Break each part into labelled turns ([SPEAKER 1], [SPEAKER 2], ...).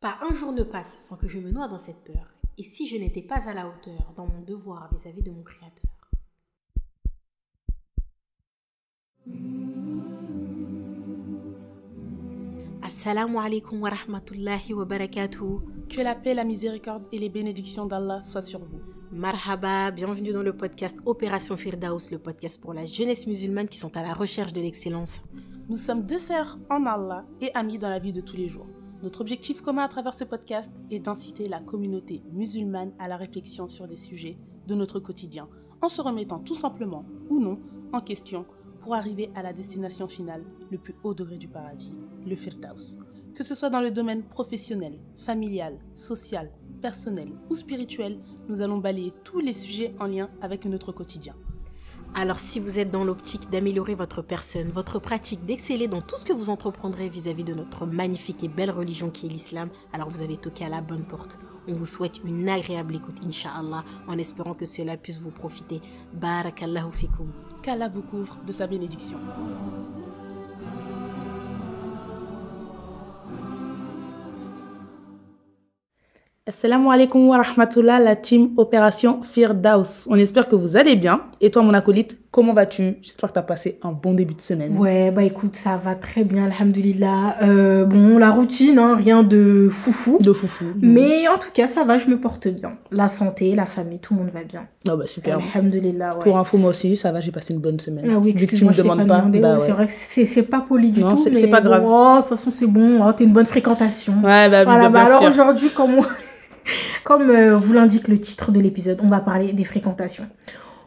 [SPEAKER 1] Pas un jour ne passe sans que je me noie dans cette peur. Et si je n'étais pas à la hauteur dans mon devoir vis-à-vis de mon Créateur? Assalamu alaikum wa rahmatullahi wa barakatuh.
[SPEAKER 2] Que la paix, la miséricorde et les bénédictions d'Allah soient sur vous.
[SPEAKER 1] Marhaba, bienvenue dans le podcast Opération Firdaus, le podcast pour la jeunesse musulmane qui sont à la recherche de l'excellence.
[SPEAKER 2] Nous sommes deux sœurs en Allah et amies dans la vie de tous les jours. Notre objectif commun à travers ce podcast est d'inciter la communauté musulmane à la réflexion sur des sujets de notre quotidien, en se remettant tout simplement ou non en question pour arriver à la destination finale, le plus haut degré du paradis, le Firdaus. Que ce soit dans le domaine professionnel, familial, social, personnel ou spirituel, nous allons balayer tous les sujets en lien avec notre quotidien.
[SPEAKER 1] Alors si vous êtes dans l'optique d'améliorer votre personne, votre pratique, d'exceller dans tout ce que vous entreprendrez vis-à-vis de notre magnifique et belle religion qui est l'islam, alors vous avez toqué à la bonne porte. On vous souhaite une agréable écoute, inshallah, en espérant que cela puisse vous profiter. Barakallahu fikum.
[SPEAKER 2] Qu'Allah vous couvre de sa bénédiction. Assalamu alaikum wa rahmatullah, la team Opération Firdaus. On espère que vous allez bien. Et toi, mon acolyte, comment vas-tu? J'espère que tu as passé un bon début de semaine.
[SPEAKER 1] Ouais, bah écoute, ça va très bien, alhamdulillah. Euh, bon, la routine, hein, rien de foufou.
[SPEAKER 2] De foufou.
[SPEAKER 1] Mais en tout cas, ça va, je me porte bien. La santé, la famille, tout le monde va bien.
[SPEAKER 2] Ah bah super.
[SPEAKER 1] Alhamdulillah, ouais.
[SPEAKER 2] Pour info, moi aussi, ça va, j'ai passé une bonne semaine.
[SPEAKER 1] Ah oui,
[SPEAKER 2] Vu que tu me demandes pas, bah
[SPEAKER 1] Ouais. C'est vrai que c'est pas poli du
[SPEAKER 2] Non,
[SPEAKER 1] tout.
[SPEAKER 2] c'est-
[SPEAKER 1] mais
[SPEAKER 2] c'est pas grave.
[SPEAKER 1] oh, de toute façon, c'est bon. Oh, T'es une bonne fréquentation.
[SPEAKER 2] Ouais, bah,
[SPEAKER 1] Voilà,
[SPEAKER 2] bah,
[SPEAKER 1] bah
[SPEAKER 2] bien
[SPEAKER 1] alors aujourd'hui, comme, on- comme euh, vous l'indique le titre de l'épisode, on va parler des fréquentations.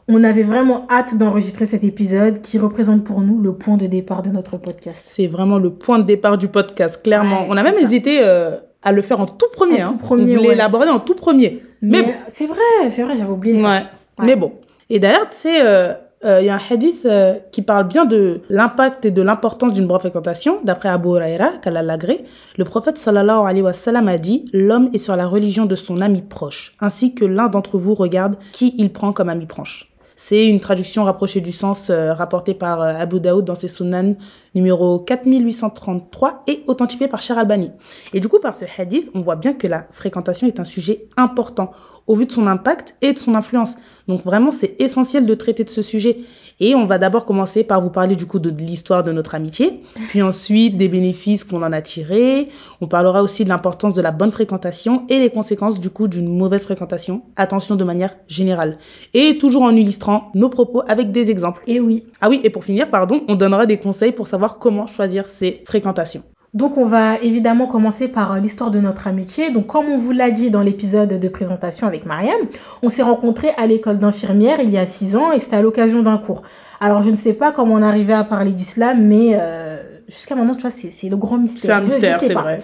[SPEAKER 1] On avait vraiment hâte d'enregistrer cet épisode qui représente pour nous le point de départ de notre podcast.
[SPEAKER 2] C'est vraiment le point de départ du podcast, clairement.
[SPEAKER 1] Ouais,
[SPEAKER 2] On a même
[SPEAKER 1] ça.
[SPEAKER 2] hésité euh, à le faire en tout premier.
[SPEAKER 1] En
[SPEAKER 2] hein.
[SPEAKER 1] tout premier,
[SPEAKER 2] On voulait
[SPEAKER 1] ouais.
[SPEAKER 2] l'aborder en tout premier. Mais
[SPEAKER 1] Mais,
[SPEAKER 2] bon.
[SPEAKER 1] c'est vrai, c'est vrai, j'avais oublié.
[SPEAKER 2] Ouais. Mais bon. Et d'ailleurs, tu sais, euh, euh, il y a un hadith euh, qui parle bien de l'impact et de l'importance d'une bonne fréquentation. D'après Abu Huraira, qu'Allah l'agrée, le prophète sallallahu alayhi wa sallam a dit L'homme est sur la religion de son ami proche, ainsi que l'un d'entre vous regarde qui il prend comme ami proche. C'est une traduction rapprochée du sens euh, rapporté par euh, Abu Daoud dans ses Sunan numéro 4833 et authentifié par Cher Albani. Et du coup, par ce hadith, on voit bien que la fréquentation est un sujet important au vu de son impact et de son influence. Donc vraiment, c'est essentiel de traiter de ce sujet. Et on va d'abord commencer par vous parler du coup de, de l'histoire de notre amitié, puis ensuite des bénéfices qu'on en a tirés. On parlera aussi de l'importance de la bonne fréquentation et les conséquences du coup d'une mauvaise fréquentation. Attention de manière générale. Et toujours en illustrant nos propos avec des exemples.
[SPEAKER 1] Et oui.
[SPEAKER 2] Ah oui, et pour finir, pardon, on donnera des conseils pour savoir comment choisir ses fréquentations.
[SPEAKER 1] Donc on va évidemment commencer par euh, l'histoire de notre amitié. Donc comme on vous l'a dit dans l'épisode de présentation avec Mariam, on s'est rencontrés à l'école d'infirmière il y a six ans et c'était à l'occasion d'un cours. Alors je ne sais pas comment on arrivé à parler d'islam, mais euh, jusqu'à maintenant, tu vois, c'est le grand mystère.
[SPEAKER 2] C'est un mystère, c'est vrai.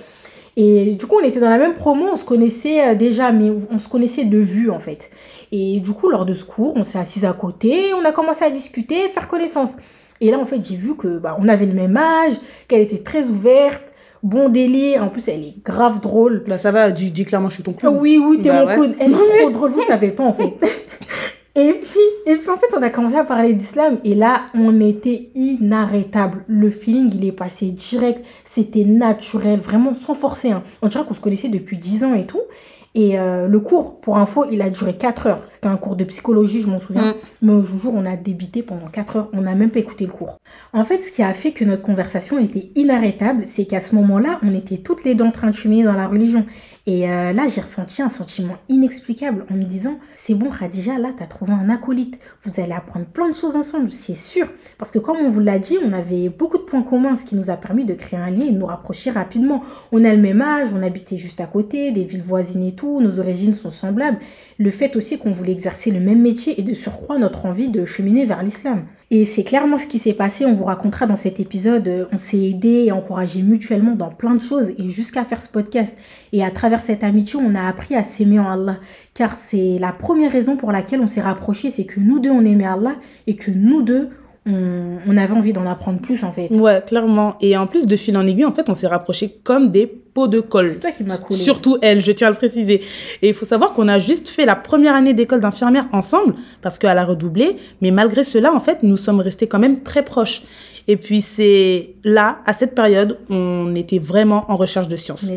[SPEAKER 1] Et du coup, on était dans la même promo, on se connaissait euh, déjà, mais on se connaissait de vue en fait. Et du coup, lors de ce cours, on s'est assis à côté, on a commencé à discuter, faire connaissance. Et là, en fait, j'ai vu que bah, on avait le même âge, qu'elle était très ouverte, bon délire. En plus, elle est grave drôle.
[SPEAKER 2] Bah ça va, dis, dis clairement, je suis ton
[SPEAKER 1] Ah
[SPEAKER 2] clown.
[SPEAKER 1] oui, oui, t'es
[SPEAKER 2] Bah
[SPEAKER 1] mon
[SPEAKER 2] ouais.
[SPEAKER 1] clown. Elle est trop drôle, vous savez pas en fait. Et puis, et puis en fait, on a commencé à parler d'islam et là, on était inarrêtable. Le feeling, il est passé direct. C'était naturel, vraiment sans forcer. hein. On dirait qu'on se connaissait depuis 10 ans et tout. Et euh, le cours, pour info, il a duré 4 heures. C'était un cours de psychologie, je m'en souviens.
[SPEAKER 2] Mm.
[SPEAKER 1] Mais au jour, on a débité pendant 4 heures. On n'a même pas écouté le cours. En fait, ce qui a fait que notre conversation était inarrêtable, c'est qu'à ce moment-là, on était toutes les deux en train de cheminer dans la religion. Et euh, là, j'ai ressenti un sentiment inexplicable en me disant C'est bon, Khadija, là, t'as trouvé un acolyte. Vous allez apprendre plein de choses ensemble, c'est sûr. Parce que, comme on vous l'a dit, on avait beaucoup de points communs, ce qui nous a permis de créer un lien et de nous rapprocher rapidement. On a le même âge, on habitait juste à côté, des villes voisines et tout, nos origines sont semblables. Le fait aussi qu'on voulait exercer le même métier et de surcroît notre envie de cheminer vers l'islam. Et c'est clairement ce qui s'est passé, on vous racontera dans cet épisode. Euh, On s'est aidé et encouragé mutuellement dans plein de choses et jusqu'à faire ce podcast. Et à travers cette amitié, on a appris à s'aimer en Allah. Car c'est la première raison pour laquelle on s'est rapprochés, c'est que nous deux, on aimait Allah et que nous deux, on, on avait envie d'en apprendre plus en fait.
[SPEAKER 2] Ouais, clairement. Et en plus, de fil en aiguille, en fait, on s'est rapprochés comme des pots de colle.
[SPEAKER 1] C'est toi qui m'as coulé.
[SPEAKER 2] Surtout elle, je tiens à le préciser. Et il faut savoir qu'on a juste fait la première année d'école d'infirmière ensemble, parce qu'elle a redoublé, mais malgré cela, en fait, nous sommes restés quand même très proches. Et puis c'est là, à cette période, on était vraiment en recherche de science.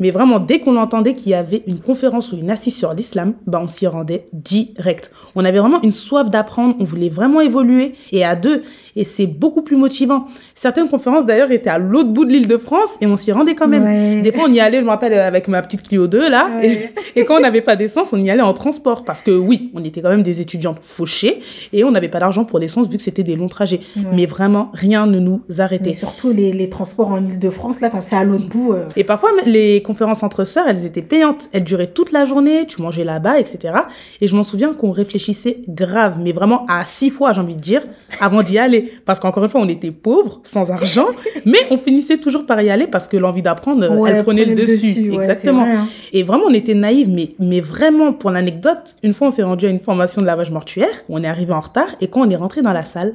[SPEAKER 1] Mais
[SPEAKER 2] vraiment, dès qu'on entendait qu'il y avait une conférence ou une assise sur l'islam, bah, on s'y rendait direct. On avait vraiment une soif d'apprendre, on voulait vraiment évoluer, et à deux, et c'est beaucoup plus motivant. Certaines conférences, d'ailleurs, étaient à l'autre bout de l'île de France, et on s'y rendait quand même.
[SPEAKER 1] Ouais.
[SPEAKER 2] Des fois, on y allait, je me rappelle, avec ma petite Clio 2, là,
[SPEAKER 1] Ouais.
[SPEAKER 2] et, et quand on n'avait pas d'essence, on y allait en transport, parce que oui, on était quand même des étudiantes fauchées, et on n'avait pas d'argent pour l'essence, vu que c'était des longs trajets.
[SPEAKER 1] Ouais.
[SPEAKER 2] Mais vraiment, rien ne nous
[SPEAKER 1] Mais
[SPEAKER 2] arrêtait.
[SPEAKER 1] surtout les, les transports en Ile-de-France, là, quand c'est à l'autre bout. euh,
[SPEAKER 2] Et parfois, les conférences entre sœurs, elles étaient payantes. Elles duraient toute la journée, tu mangeais là-bas, etc. Et je m'en souviens qu'on réfléchissait grave, mais vraiment à six fois, j'ai envie de dire, avant d'y aller. Parce qu'encore une fois, on était pauvres, sans argent, mais on finissait toujours par y aller parce que l'envie d'apprendre,
[SPEAKER 1] ouais,
[SPEAKER 2] elle prenait le dessus. Exactement.
[SPEAKER 1] vrai, hein.
[SPEAKER 2] Et vraiment, on était naïves, mais, mais vraiment, pour l'anecdote, une fois, on s'est rendu à une formation de lavage mortuaire. On est arrivé en retard, et quand on est rentré dans la salle,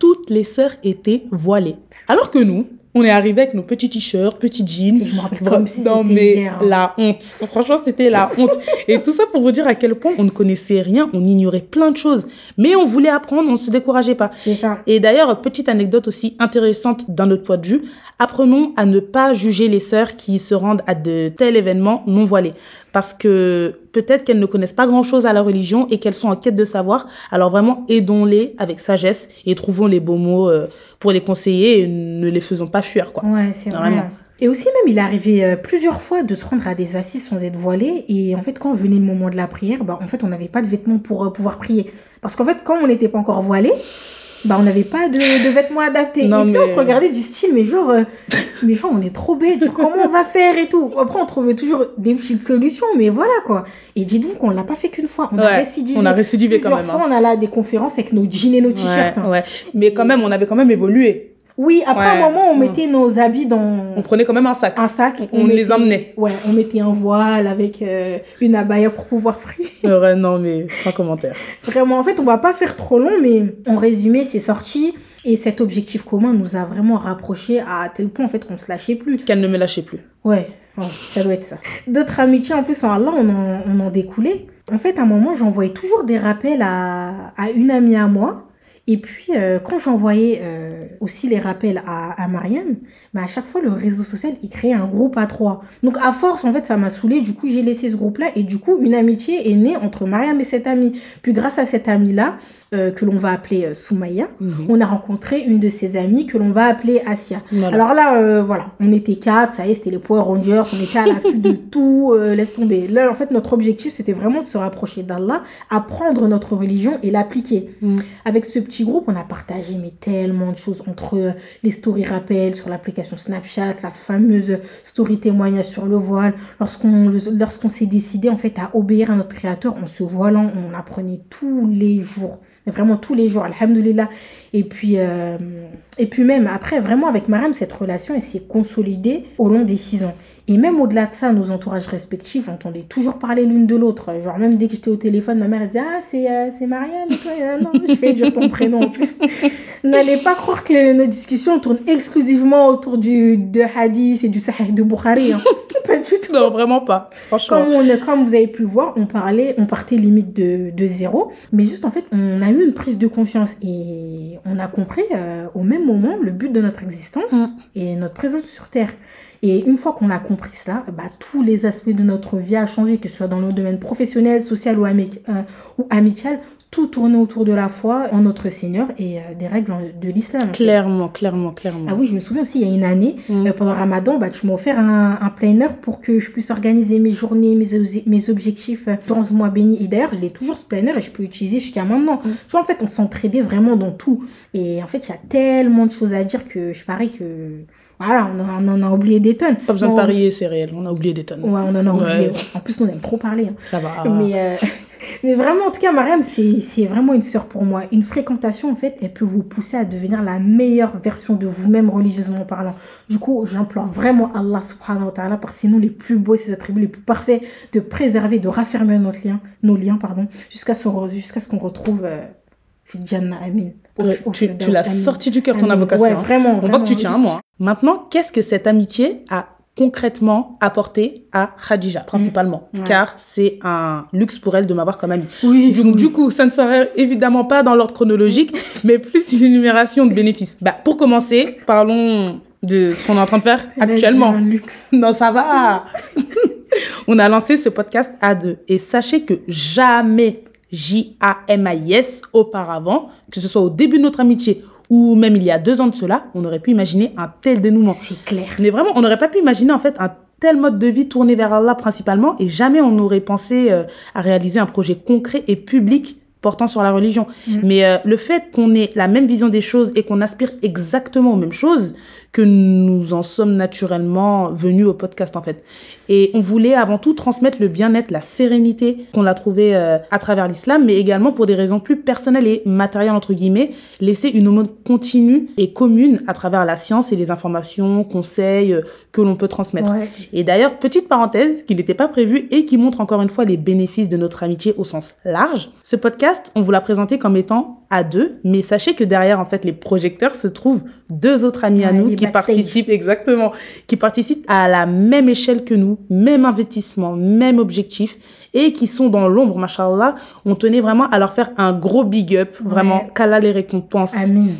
[SPEAKER 2] toutes les sœurs étaient voilées. Alors que nous, on est arrivé avec nos petits t-shirts, petits jeans.
[SPEAKER 1] Je me comme si
[SPEAKER 2] non mais
[SPEAKER 1] hier, hein.
[SPEAKER 2] la honte. Franchement, c'était la honte. Et tout ça pour vous dire à quel point on ne connaissait rien, on ignorait plein de choses. Mais on voulait apprendre, on ne se décourageait pas.
[SPEAKER 1] C'est ça.
[SPEAKER 2] Et d'ailleurs, petite anecdote aussi intéressante d'un autre point de vue, apprenons à ne pas juger les sœurs qui se rendent à de tels événements non voilés. Parce que peut-être qu'elles ne connaissent pas grand-chose à la religion et qu'elles sont en quête de savoir. Alors vraiment, aidons-les avec sagesse et trouvons les beaux mots euh, pour les conseiller et ne les faisons pas fuir. Quoi.
[SPEAKER 1] Ouais, c'est vrai.
[SPEAKER 2] Vraiment.
[SPEAKER 1] Et aussi même, il est arrivé euh, plusieurs fois de se rendre à des assises sans être voilé. Et en fait, quand venait le moment de la prière, bah, en fait, on n'avait pas de vêtements pour euh, pouvoir prier. Parce qu'en fait, quand on n'était pas encore voilé, bah, on n'avait pas de, de vêtements adaptés.
[SPEAKER 2] Non,
[SPEAKER 1] et tu sais,
[SPEAKER 2] mais-
[SPEAKER 1] on se regardait du style, mais genre, euh, mais genre, on est trop bête. comment on va faire et tout? Après, on trouvait toujours des petites solutions, mais voilà quoi. Et dites-vous qu'on l'a pas fait qu'une fois. On a
[SPEAKER 2] Ouais,
[SPEAKER 1] récidivé.
[SPEAKER 2] on a récidivé quand même.
[SPEAKER 1] fois,
[SPEAKER 2] hein.
[SPEAKER 1] on allait à des conférences avec nos jeans et nos t-shirts.
[SPEAKER 2] Ouais,
[SPEAKER 1] hein.
[SPEAKER 2] ouais. Mais quand même, on avait quand même évolué.
[SPEAKER 1] Oui, après
[SPEAKER 2] Ouais.
[SPEAKER 1] un moment, on
[SPEAKER 2] Mm.
[SPEAKER 1] mettait nos habits dans
[SPEAKER 2] On prenait quand même un sac.
[SPEAKER 1] un sac.
[SPEAKER 2] On les emmenait.
[SPEAKER 1] Ouais, on mettait un voile avec euh, une abaya pour pouvoir prier.
[SPEAKER 2] Ouais, non, mais sans commentaire.
[SPEAKER 1] Vraiment, en fait, on va pas faire trop long, mais en résumé, c'est sorti. Et cet objectif commun nous a vraiment rapprochés à tel point en fait qu'on se lâchait plus.
[SPEAKER 2] Qu'elle ne me lâchait plus.
[SPEAKER 1] Ouais, ouais, ça doit être ça. D'autres amitiés en plus en Allah, on en, on en découlait. En fait, à un moment, j'envoyais toujours des rappels à, à une amie à moi. Et puis, euh, quand j'envoyais euh, aussi les rappels à, à Mariam, bah, à chaque fois, le réseau social, il créait un groupe à trois. Donc, à force, en fait, ça m'a saoulé. Du coup, j'ai laissé ce groupe-là. Et du coup, une amitié est née entre Mariam et cette amie. Puis, grâce à cette amie-là, euh, que l'on va appeler Soumaya, on a rencontré une de ses amies que l'on va appeler Asia.
[SPEAKER 2] Voilà.
[SPEAKER 1] Alors là, voilà, on était quatre, ça y est, c'était les Power Rangers, on était à l'affût de tout, laisse tomber. Là, en fait, notre objectif, c'était vraiment de se rapprocher d'Allah, apprendre notre religion et l'appliquer.
[SPEAKER 2] Mm.
[SPEAKER 1] Avec ce petit groupe, on a partagé mais tellement de choses entre euh, les stories rappels sur l'application Snapchat, la fameuse story témoignage sur le voile. Lorsqu'on lorsqu'on s'est décidé en fait à obéir à notre créateur en se voilant, on apprenait tous les jours. Vraiment tous les jours, alhamdoulilah. Et puis, euh, et puis même après, vraiment avec Mariam, cette relation, elle s'est consolidée au long des six ans. Et même au-delà de ça, nos entourages respectifs entendaient toujours parler l'une de l'autre. Genre même dès que j'étais au téléphone, ma mère elle disait Ah, c'est euh, c'est Mariam et toi Ah, Non, je fais dire ton prénom en plus. N'allez pas croire que nos discussions tournent exclusivement autour du, de hadith et du sahih de Bukhari. hein. pas du tout.
[SPEAKER 2] Non, vraiment pas. Franchement.
[SPEAKER 1] Comme, on, comme vous avez pu le voir, on parlait, on partait limite de, de zéro, mais juste en fait, on a eu une prise de conscience et on a compris euh, au même moment le but de notre existence
[SPEAKER 2] Mm.
[SPEAKER 1] et notre présence sur Terre. Et une fois qu'on a compris cela, bah, tous les aspects de notre vie a changé, que ce soit dans le domaine professionnel, social ou, euh, ou amical, tout tournait autour de la foi en notre Seigneur et euh, des règles de l'islam.
[SPEAKER 2] Clairement, clairement, clairement.
[SPEAKER 1] Ah oui, je me souviens aussi, il y a une année,
[SPEAKER 2] Mm.
[SPEAKER 1] euh, pendant Ramadan, bah, tu m'as offert un, un planner pour que je puisse organiser mes journées, mes, objectifs euh, durant ce mois béni. Et d'ailleurs, je l'ai toujours ce planner et je peux l'utiliser jusqu'à maintenant.
[SPEAKER 2] Mm.
[SPEAKER 1] Tu vois, en fait, on s'entraidait vraiment dans tout. Et en fait, il y a tellement de choses à dire que je parie que. Voilà, on en, on en a oublié des tonnes.
[SPEAKER 2] Pas besoin de parier, c'est réel. On a oublié des tonnes.
[SPEAKER 1] Ouais, on en a oublié.
[SPEAKER 2] Ouais.
[SPEAKER 1] En plus, on aime trop parler. hein.
[SPEAKER 2] Ça va.
[SPEAKER 1] Mais, euh, mais vraiment, en tout cas, Mariam, c'est vraiment une sœur pour moi. Une fréquentation, en fait, elle peut vous pousser à devenir la meilleure version de vous-même religieusement parlant. Du coup, j'implore vraiment Allah subhanahu wa ta'ala, par ses noms les plus beaux et ses attributs les plus parfaits, de préserver, de raffermir notre lien, nos liens pardon, jusqu'à ce, jusqu'à ce qu'on retrouve euh, Amin.
[SPEAKER 2] Ouais, tu, tu l'as sorti du cœur, ton
[SPEAKER 1] Amin.
[SPEAKER 2] avocation.
[SPEAKER 1] Ouais,
[SPEAKER 2] hein.
[SPEAKER 1] vraiment.
[SPEAKER 2] On voit que tu tiens à moi. Maintenant, qu'est-ce que cette amitié a concrètement apporter à Khadija, principalement?
[SPEAKER 1] Ouais.
[SPEAKER 2] Car c'est un luxe pour elle de m'avoir comme amie.
[SPEAKER 1] Oui,
[SPEAKER 2] Du, du coup, ça ne serait évidemment pas dans l'ordre chronologique, mais plus une énumération de bénéfices. Bah, pour commencer, parlons de ce qu'on est en train de faire actuellement.
[SPEAKER 1] Un luxe.
[SPEAKER 2] Non, ça va. On a lancé ce podcast à deux. Et sachez que jamais, J-A-M-I-S, auparavant, que ce soit au début de notre amitié ou même il y a deux ans de cela, on aurait pu imaginer un tel dénouement.
[SPEAKER 1] C'est clair.
[SPEAKER 2] Mais vraiment, on n'aurait pas pu imaginer en fait un tel mode de vie tourné vers Allah principalement et jamais on n'aurait pensé euh, à réaliser un projet concret et public portant sur la religion.
[SPEAKER 1] Mm.
[SPEAKER 2] Mais euh, le fait qu'on ait la même vision des choses et qu'on aspire exactement aux mêmes choses, que nous en sommes naturellement venus au podcast en fait. Et on voulait avant tout transmettre le bien-être, la sérénité qu'on a trouvé euh, à travers l'islam, mais également pour des raisons plus personnelles et matérielles entre guillemets, laisser une aumône continue et commune à travers la science et les informations, conseils euh, que l'on peut transmettre.
[SPEAKER 1] Ouais.
[SPEAKER 2] Et d'ailleurs, petite parenthèse qui n'était pas prévue et qui montre encore une fois les bénéfices de notre amitié au sens large. Ce podcast, on vous l'a présenté comme étant à deux, mais sachez que derrière en fait les projecteurs se trouvent deux autres amis à nous qui
[SPEAKER 1] backstage.
[SPEAKER 2] participent exactement, qui participent à la même échelle que nous, même investissement, même objectif et qui sont dans l'ombre, machallah. On tenait vraiment à leur faire un gros big up, vraiment qu'Allah les récompense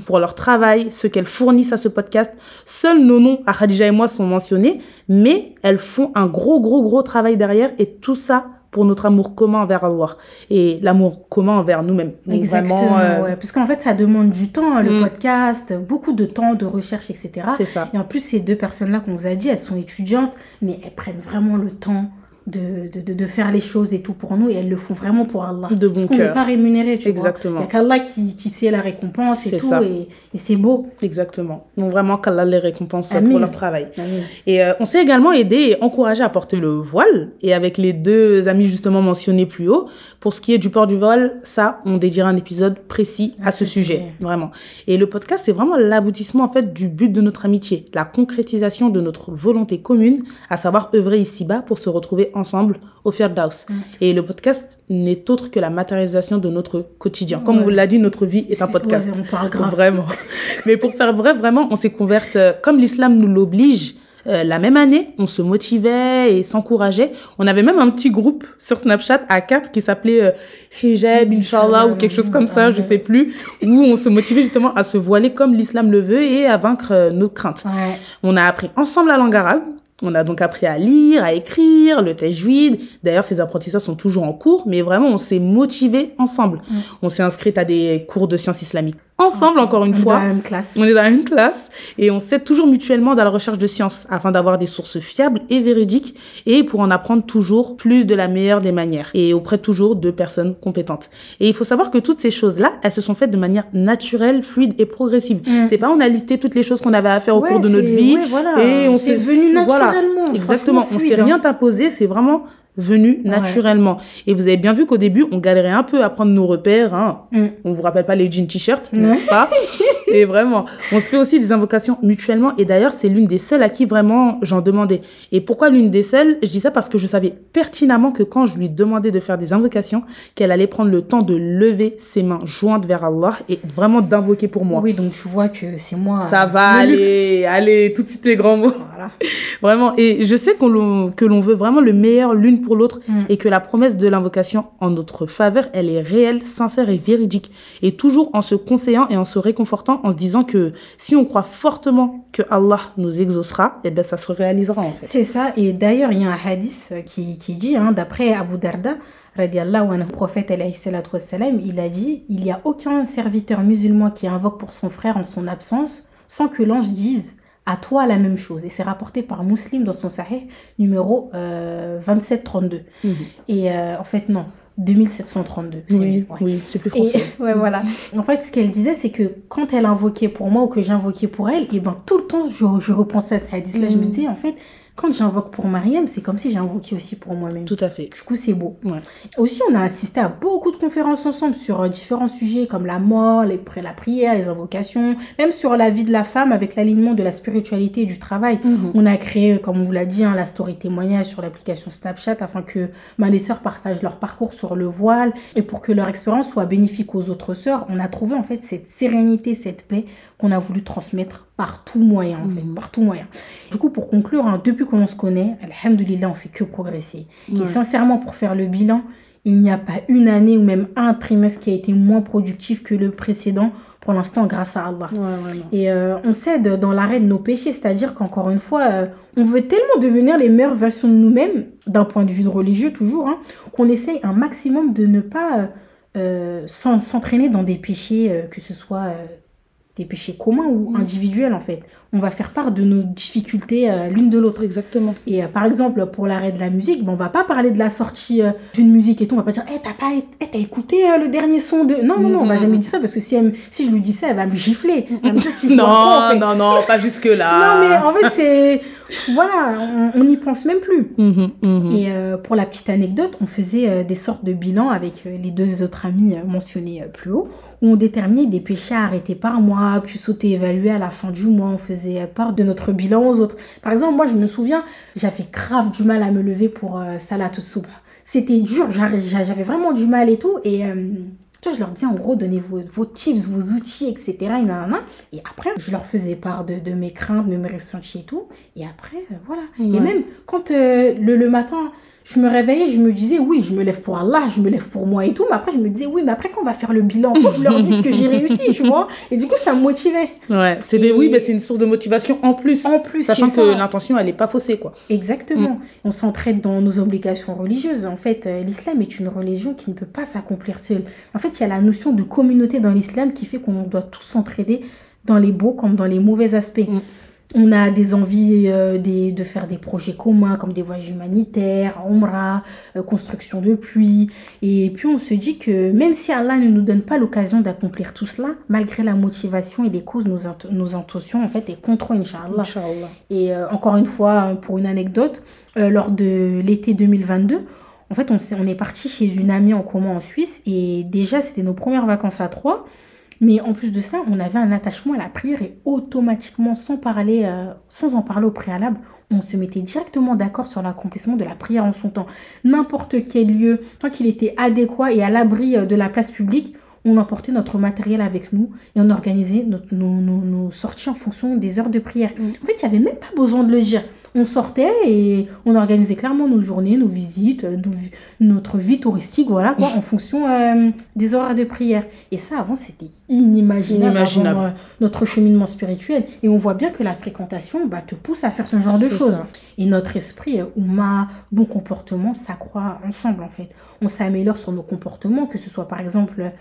[SPEAKER 2] pour leur travail, ce qu'elles fournissent à ce podcast. Seuls nos noms, à Khadija et moi, sont mentionnés, mais elles font un gros, gros, gros travail derrière et tout ça pour notre amour commun envers Allah et l'amour commun envers nous-mêmes.
[SPEAKER 1] Exactement,
[SPEAKER 2] euh,
[SPEAKER 1] ouais. Parce qu'en fait, ça demande du temps, hein, le
[SPEAKER 2] Mm.
[SPEAKER 1] podcast, beaucoup de temps, de recherche, etc.
[SPEAKER 2] C'est ça.
[SPEAKER 1] Et en plus, ces deux personnes-là qu'on vous a dit, elles sont étudiantes, mais elles prennent vraiment le temps de, de, de, faire les choses et tout pour nous, et elles le font vraiment pour Allah.
[SPEAKER 2] De bon
[SPEAKER 1] Parce qu'on n'est pas rémunéré, tu vois. Il
[SPEAKER 2] Exactement.
[SPEAKER 1] n'y a qu'Allah qui, qui sait la récompense et
[SPEAKER 2] C'est
[SPEAKER 1] tout,
[SPEAKER 2] ça.
[SPEAKER 1] et, et c'est beau.
[SPEAKER 2] Exactement. Donc vraiment qu'Allah les récompense pour leur travail. Et euh, on s'est également aidé et encouragé à porter le voile. Et avec les deux amis justement mentionnés plus haut, pour ce qui est du port du voile, ça, on dédiera un épisode précis à,
[SPEAKER 1] À
[SPEAKER 2] ce sujet, vraiment. Et le podcast, c'est vraiment l'aboutissement en fait du but de notre amitié, la concrétisation de notre volonté commune, à savoir œuvrer ici-bas pour se retrouver ensemble au Firdaus.
[SPEAKER 1] Mm.
[SPEAKER 2] Et le podcast n'est autre que la matérialisation de notre quotidien. Comme on vous l'a dit, notre vie est un podcast.
[SPEAKER 1] ouais.
[SPEAKER 2] Vraiment. Mais pour faire vrai, vraiment, on s'est couverte, euh, comme l'islam nous l'oblige, euh, la même année, on se motivait et s'encourageait. On avait même un petit groupe sur Snapchat à quatre qui s'appelait euh, Hijab, Inch'Allah, ou quelque chose comme ça, je sais plus, où on se motivait justement à se voiler comme l'islam le veut et à vaincre euh, nos craintes.
[SPEAKER 1] Ouais.
[SPEAKER 2] On a appris ensemble la langue arabe. On a donc appris à lire, à écrire, le tajwid. D'ailleurs, ces apprentissages sont toujours en cours, mais vraiment, on s'est motivés ensemble.
[SPEAKER 1] Mm.
[SPEAKER 2] On s'est inscrite à des cours de sciences islamiques ensemble, encore une
[SPEAKER 1] On est. Dans la même classe.
[SPEAKER 2] On est dans la même classe et on s'aide toujours mutuellement dans la recherche de sciences afin d'avoir des sources fiables et véridiques et pour en apprendre toujours plus de la meilleure des manières et auprès toujours de personnes compétentes. Et il faut savoir que toutes ces choses-là, elles se sont faites de manière naturelle, fluide et progressive.
[SPEAKER 1] Mm.
[SPEAKER 2] C'est pas on a listé toutes les choses qu'on avait à faire au
[SPEAKER 1] Ouais,
[SPEAKER 2] cours de notre vie
[SPEAKER 1] ouais, voilà.
[SPEAKER 2] et on s'est-
[SPEAKER 1] venu
[SPEAKER 2] voilà.
[SPEAKER 1] naturellement.
[SPEAKER 2] Exactement,
[SPEAKER 1] franchement
[SPEAKER 2] on s'est
[SPEAKER 1] fluide,
[SPEAKER 2] rien
[SPEAKER 1] hein.
[SPEAKER 2] imposé, c'est vraiment venu
[SPEAKER 1] Ouais.
[SPEAKER 2] naturellement. Et vous avez bien vu qu'au début, on galérait un peu à prendre nos repères. Hein.
[SPEAKER 1] Mm.
[SPEAKER 2] On vous rappelle pas les jeans t-shirts, n'est-ce pas? Et vraiment, on se fait aussi des invocations mutuellement. Et d'ailleurs, c'est l'une des seules à qui vraiment j'en demandais. Et pourquoi l'une des seules? Je dis ça parce que je savais pertinemment que quand je lui demandais de faire des invocations, qu'elle allait prendre le temps de lever ses mains jointes vers Allah et vraiment d'invoquer pour moi.
[SPEAKER 1] Oui, donc tu vois que c'est moi.
[SPEAKER 2] Ça va,
[SPEAKER 1] le luxe.
[SPEAKER 2] allez, tout de suite tes grands mots.
[SPEAKER 1] Voilà.
[SPEAKER 2] Vraiment. Et je sais qu'on que l'on veut vraiment le meilleur l'une pour l'autre
[SPEAKER 1] Mm.
[SPEAKER 2] et que la promesse de l'invocation en notre faveur, elle est réelle, sincère et véridique. Et toujours en se conseillant et en se réconfortant, en se disant que si on croit fortement que Allah nous exaucera, eh ben ça se réalisera en fait.
[SPEAKER 1] C'est ça. Et d'ailleurs, il y a un hadith euh, qui, qui dit, hein, d'après Abu Darda, radiallahu anhu, prophète il a dit Il n'y a aucun serviteur musulman qui invoque pour son frère en son absence sans que l'ange dise à toi la même chose. Et c'est rapporté par Muslim dans son Sahih numéro euh, 2732.
[SPEAKER 2] Mhm.
[SPEAKER 1] Et euh, en fait, non, 2732. c'est
[SPEAKER 2] Oui, oui, c'est plus
[SPEAKER 1] Et,
[SPEAKER 2] français.
[SPEAKER 1] ouais, voilà. En fait, ce qu'elle disait, c'est que quand elle invoquait pour moi ou que j'invoquais pour elle, et ben tout le temps, je, je repensais à ce hadith-là. Je me
[SPEAKER 2] Mhm.
[SPEAKER 1] disais, en fait, quand j'invoque pour Mariam, c'est comme si j'invoquais aussi pour moi-même.
[SPEAKER 2] Tout à fait.
[SPEAKER 1] Du coup, c'est beau.
[SPEAKER 2] Ouais.
[SPEAKER 1] Aussi, on a assisté à beaucoup de conférences ensemble sur euh, différents sujets comme la mort, les, la prière, les invocations, même sur la vie de la femme avec l'alignement de la spiritualité et du travail.
[SPEAKER 2] Mhm.
[SPEAKER 1] On a créé, comme on vous l'a dit, hein, la story témoignage sur l'application Snapchat afin que bah, les sœurs partagent leur parcours sur le voile et pour que leur expérience soit bénéfique aux autres sœurs. On a trouvé en fait cette sérénité, cette paix qu'on a voulu transmettre par tout moyen, en fait,
[SPEAKER 2] Mhm.
[SPEAKER 1] par tout moyen. Du coup, pour conclure, hein, depuis qu'on se connaît, alhamdoulilah, on fait que progresser. Et sincèrement, pour faire le bilan, il n'y a pas une année ou même un trimestre qui a été moins productif que le précédent, pour l'instant, grâce à Allah.
[SPEAKER 2] Ouais.
[SPEAKER 1] Et euh, on cède dans l'arrêt de nos péchés, c'est-à-dire qu'encore une fois, euh, on veut tellement devenir les meilleures versions de nous-mêmes, d'un point de vue de religieux toujours, hein, qu'on essaye un maximum de ne pas euh, s'en- s'entraîner dans des péchés, que ce soit des péchés communs ou
[SPEAKER 2] Mm.
[SPEAKER 1] individuels en fait. On va faire part de nos difficultés euh, l'une de l'autre.
[SPEAKER 2] Exactement.
[SPEAKER 1] Et euh, par exemple, pour l'arrêt de la musique, ben, on va pas parler de la sortie euh, d'une musique et tout. On va pas dire, Eh, t'as pas, eh, t'as écouté le dernier son de. Non, non, non, on va
[SPEAKER 2] Mhm.
[SPEAKER 1] jamais dire ça parce que si, elle si je lui dis ça, elle va me gifler. Elle va me dire, Tu fais quoi, en fait
[SPEAKER 2] Non, non, non, pas jusque-là.
[SPEAKER 1] Non, mais en fait, c'est. Voilà, on- n'y pense même plus. Et pour la petite anecdote, on faisait des sortes de bilans avec les deux autres amis mentionnés plus haut, où on déterminait des péchés à arrêter par mois, puis sauter évaluer à la fin du mois. On faisait part de notre bilan aux autres. Par exemple, moi, je me souviens, j'avais grave du mal à me lever pour euh, Salat. C'était dur, j'avais vraiment du mal et tout. Et euh, tu vois, je leur disais en gros, donnez vos, vos tips, vos outils, etc. Et, nanana. et après, je leur faisais part de, de mes craintes, de mes ressentis et tout. Et après, euh, voilà. Et même quand euh, le, le matin, je me réveillais, je me disais, oui, je me lève pour Allah, je me lève pour moi et tout. Mais après, je me disais, oui, mais après, quand on va faire le bilan, faut que je leur dise que j'ai réussi, tu vois. Et du coup, ça me motivait.
[SPEAKER 2] Ouais, c'est des...
[SPEAKER 1] Et-
[SPEAKER 2] oui, mais c'est une source de motivation en plus.
[SPEAKER 1] En plus,
[SPEAKER 2] Sachant que l'intention, elle est pas faussée, quoi.
[SPEAKER 1] Exactement.
[SPEAKER 2] Mm.
[SPEAKER 1] On s'entraide dans nos obligations religieuses. En fait, euh, l'islam est une religion qui ne peut pas s'accomplir seule. En fait, il y a la notion de communauté dans l'islam qui fait qu'on doit tous s'entraider dans les beaux comme dans les mauvais aspects.
[SPEAKER 2] Mm.
[SPEAKER 1] On a des envies euh, des- de faire des projets communs comme des voyages humanitaires, Umrah, euh, construction de puits. Et puis on se dit que même si Allah ne nous donne pas l'occasion d'accomplir tout cela, malgré la motivation et les causes, nos, int- nos intentions en fait est contre, Inch'Allah.
[SPEAKER 2] Inch'Allah.
[SPEAKER 1] Et euh, encore une fois, hein, pour une anecdote, lors de l'été 2022, en fait, on, s'est- on est parti chez une amie en commun en Suisse et déjà, c'était nos premières vacances à trois. Mais en plus de ça, on avait un attachement à la prière et automatiquement, sans parler, euh, en parler au préalable, on se mettait directement d'accord sur l'accomplissement de la prière en son temps. N'importe quel lieu, tant qu'il était adéquat et à l'abri euh, de la place publique, on emportait notre matériel avec nous et on organisait notre- nos, nos- nos sorties en fonction des heures de prière.
[SPEAKER 2] Mm.
[SPEAKER 1] En fait, il n'y avait même pas besoin de le dire. On sortait et on organisait clairement nos journées, nos visites, euh, nos notre vie touristique, voilà, quoi, en fonction euh, des horaires de prière. Et ça, avant, c'était inimaginable,
[SPEAKER 2] Inimaginable.
[SPEAKER 1] avant, euh, notre cheminement spirituel. Et on voit bien que la fréquentation bah, te pousse à faire ce genre de choses. Et notre esprit, Ouma, bon comportement, s'accroît ensemble en fait. On s'améliore sur nos comportements, que ce soit par exemple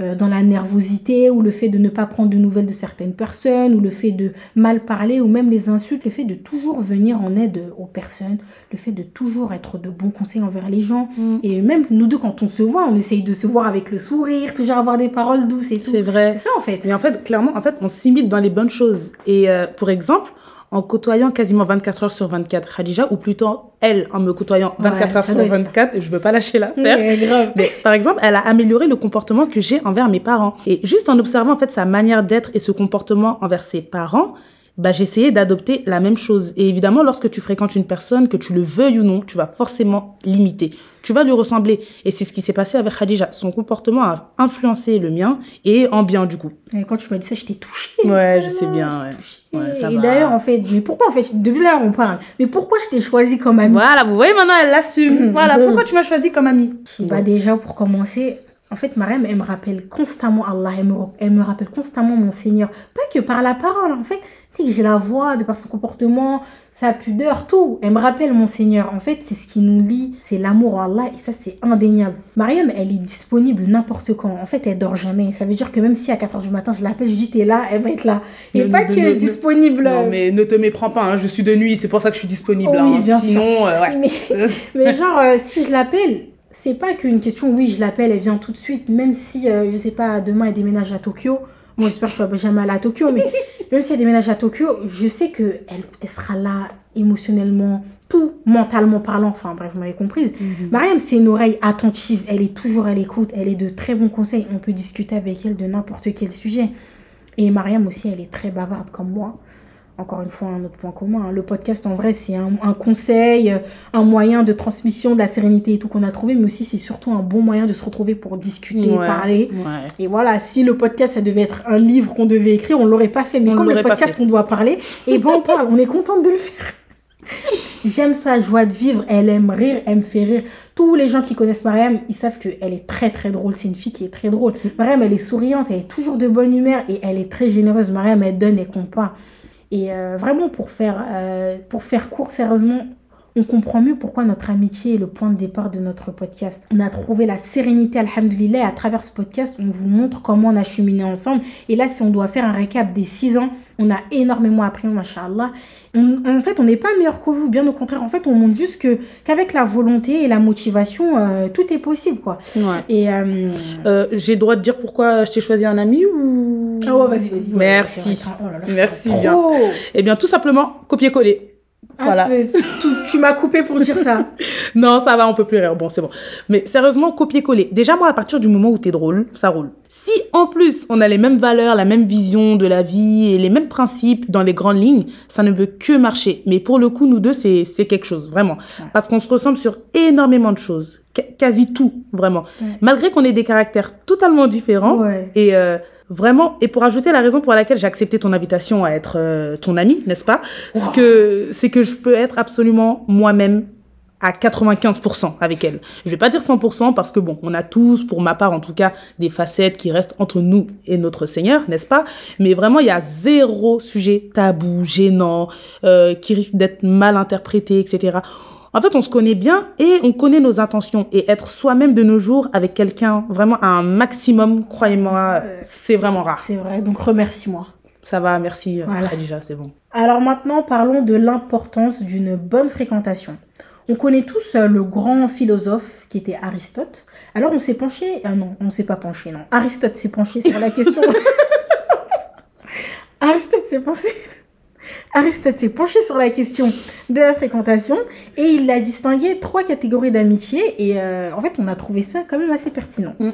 [SPEAKER 1] euh, dans la nervosité ou le fait de ne pas prendre de nouvelles de certaines personnes ou le fait de mal parler ou même les insultes, le fait de toujours venir en aide aux personnes, le fait de toujours être de bons conseils envers les gens.
[SPEAKER 2] Mm.
[SPEAKER 1] Et même nous deux, quand on se voit, on essaye de se voir avec le sourire, toujours avoir des paroles douces et tout.
[SPEAKER 2] C'est vrai.
[SPEAKER 1] C'est ça en fait.
[SPEAKER 2] Mais en fait, clairement, en fait, on s'imite dans les bonnes choses. Et euh, pour exemple, en côtoyant quasiment 24 heures sur 24 Khadija, ou plutôt elle, en me côtoyant 24
[SPEAKER 1] Ouais,
[SPEAKER 2] heures sur
[SPEAKER 1] doit être
[SPEAKER 2] 24, et je veux pas lâcher l'affaire. Mais par exemple, elle a amélioré le comportement que j'ai envers mes parents. Et juste en observant en fait sa manière d'être et ce comportement envers ses parents, bah, essayé d'adopter la même chose. Et évidemment, lorsque tu fréquentes une personne, que tu le veuilles ou non, tu vas forcément l'imiter. Tu vas lui ressembler. Et c'est ce qui s'est passé avec Khadija. Son comportement a influencé le mien et en bien du coup.
[SPEAKER 1] Et quand tu m'as dit ça, j'étais touchée.
[SPEAKER 2] Ouais, je sais bien, ouais.
[SPEAKER 1] Touchée.
[SPEAKER 2] Ouais, ça
[SPEAKER 1] et d'ailleurs, en fait, mais pourquoi en fait, depuis là on parle, mais pourquoi je t'ai choisi comme amie?
[SPEAKER 2] Voilà, vous voyez maintenant, elle l'assume. Voilà,
[SPEAKER 1] bon.
[SPEAKER 2] pourquoi tu m'as choisi comme amie?
[SPEAKER 1] Bah déjà, pour commencer, en fait, Mariam, elle me rappelle constamment Allah, elle me, elle me rappelle constamment mon Seigneur. Pas que par la parole, en fait, j'ai la voix, de par son comportement, sa pudeur, tout. Elle me rappelle mon Seigneur. En fait, c'est ce qui nous lie, c'est l'amour en Allah, et ça, c'est indéniable. Mariam, elle est disponible n'importe quand. En fait, elle dort jamais. Ça veut dire que même si à 4h du matin, je l'appelle, je dis, t'es là, elle va être là. Et
[SPEAKER 2] Ne-
[SPEAKER 1] pas
[SPEAKER 2] ne-
[SPEAKER 1] que
[SPEAKER 2] ne-
[SPEAKER 1] disponible.
[SPEAKER 2] Non, mais ne te méprends pas, hein, je suis de nuit, c'est pour ça que je suis disponible.
[SPEAKER 1] Oui,
[SPEAKER 2] hein. Sinon, euh, ouais.
[SPEAKER 1] Mais- Mais genre, euh, si je l'appelle, c'est pas qu'une question, oui, je l'appelle, elle vient tout de suite, même si, euh, je sais pas, demain elle déménage à Tokyo. Moi, j'espère que je vais jamais aller à Tokyo, mais même si elle déménage à Tokyo, je sais que elle, sera là émotionnellement, tout, mentalement parlant. Enfin, bref, vous m'avez comprise.
[SPEAKER 2] Mhm.
[SPEAKER 1] Mariam, c'est une oreille attentive. Elle est toujours à l'écoute. Elle est de très bons conseils. On peut discuter avec elle de n'importe quel sujet. Et Mariam aussi, elle est très bavarde comme moi. Encore une fois, un autre point commun. hein. Le podcast, en vrai, c'est un, un conseil, euh, un moyen de transmission de la sérénité et tout qu'on a trouvé, mais aussi c'est surtout un bon moyen de se retrouver pour discuter,
[SPEAKER 2] Ouais,
[SPEAKER 1] parler.
[SPEAKER 2] Ouais.
[SPEAKER 1] Et voilà, si le podcast, ça devait être un livre qu'on devait écrire, on l'aurait pas fait. Mais
[SPEAKER 2] On
[SPEAKER 1] comme le podcast, on doit parler, et ben on parle, on est contente de le faire. J'aime sa joie de vivre, elle aime rire, elle me fait rire. Tous les gens qui connaissent Mariam, ils savent qu'elle est très très drôle. C'est une fille qui est très drôle. Mariam, elle est souriante, elle est toujours de bonne humeur et elle est très généreuse. Mariam, elle donne, elle compte pas. Et euh, vraiment, pour faire, euh, pour faire court, sérieusement, on comprend mieux pourquoi notre amitié est le point de départ de notre podcast. On a trouvé la sérénité, alhamdoulilah, et à travers ce podcast, on vous montre comment on a cheminé ensemble. Et là, si on doit faire un récap des six ans, on a énormément appris, machallah. En fait, on n'est pas meilleur que vous, bien au contraire. En fait, on montre juste que qu'avec la volonté et la motivation, euh, tout est possible, quoi.
[SPEAKER 2] Ouais.
[SPEAKER 1] Et euh,
[SPEAKER 2] Euh, J'ai le droit de dire pourquoi je t'ai choisi un ami ou?
[SPEAKER 1] Ah ouais, vas-y, vas-y.
[SPEAKER 2] Merci.
[SPEAKER 1] Ouais, oh là là, je
[SPEAKER 2] Merci bien.
[SPEAKER 1] trop.
[SPEAKER 2] Eh bien, tout simplement, copier-coller.
[SPEAKER 1] Ah,
[SPEAKER 2] Voilà.
[SPEAKER 1] tu, tu m'as coupé pour dire ça.
[SPEAKER 2] Non, ça va, on peut plus rire. Bon, c'est bon. Mais sérieusement, copier-coller. Déjà, moi, à partir du moment où t'es drôle, ça roule. Si, en plus, on a les mêmes valeurs, la même vision de la vie et les mêmes principes dans les grandes lignes, ça ne peut que marcher. Mais pour le coup, nous deux, c'est c'est quelque chose, vraiment.
[SPEAKER 1] Ouais.
[SPEAKER 2] Parce qu'on se ressemble sur énormément de choses. Qu- quasi tout, vraiment.
[SPEAKER 1] Ouais.
[SPEAKER 2] Malgré qu'on ait des caractères totalement différents.
[SPEAKER 1] Ouais.
[SPEAKER 2] Et euh, vraiment, et pour ajouter la raison pour laquelle j'ai accepté ton invitation à être euh, ton ami, n'est-ce pas? C'est que, c'est que je peux être absolument moi-même à 95% avec elle. Je vais pas dire 100% parce que bon, on a tous, pour ma part en tout cas, des facettes qui restent entre nous et notre Seigneur, n'est-ce pas? Mais vraiment, il y a zéro sujet tabou, gênant, euh, qui risque d'être mal interprété, etc. En fait, on se connaît bien et on connaît nos intentions. Et être soi-même de nos jours avec quelqu'un vraiment à un maximum, croyez-moi,
[SPEAKER 1] Euh,
[SPEAKER 2] c'est vraiment rare.
[SPEAKER 1] C'est vrai, donc remercie-moi.
[SPEAKER 2] Ça va, merci euh,
[SPEAKER 1] Voilà.
[SPEAKER 2] Khadija, c'est bon.
[SPEAKER 1] Alors maintenant, parlons de l'importance d'une bonne fréquentation. On connaît tous euh, le grand philosophe qui était Aristote. Alors on s'est penché, ah non, on s'est pas penché, non. Aristote s'est penché sur la question. Aristote s'est pensé. Aristote s'est penché sur la question de la fréquentation et il a distingué trois catégories d'amitié et euh, en fait on a trouvé ça quand même assez pertinent.
[SPEAKER 2] Mm.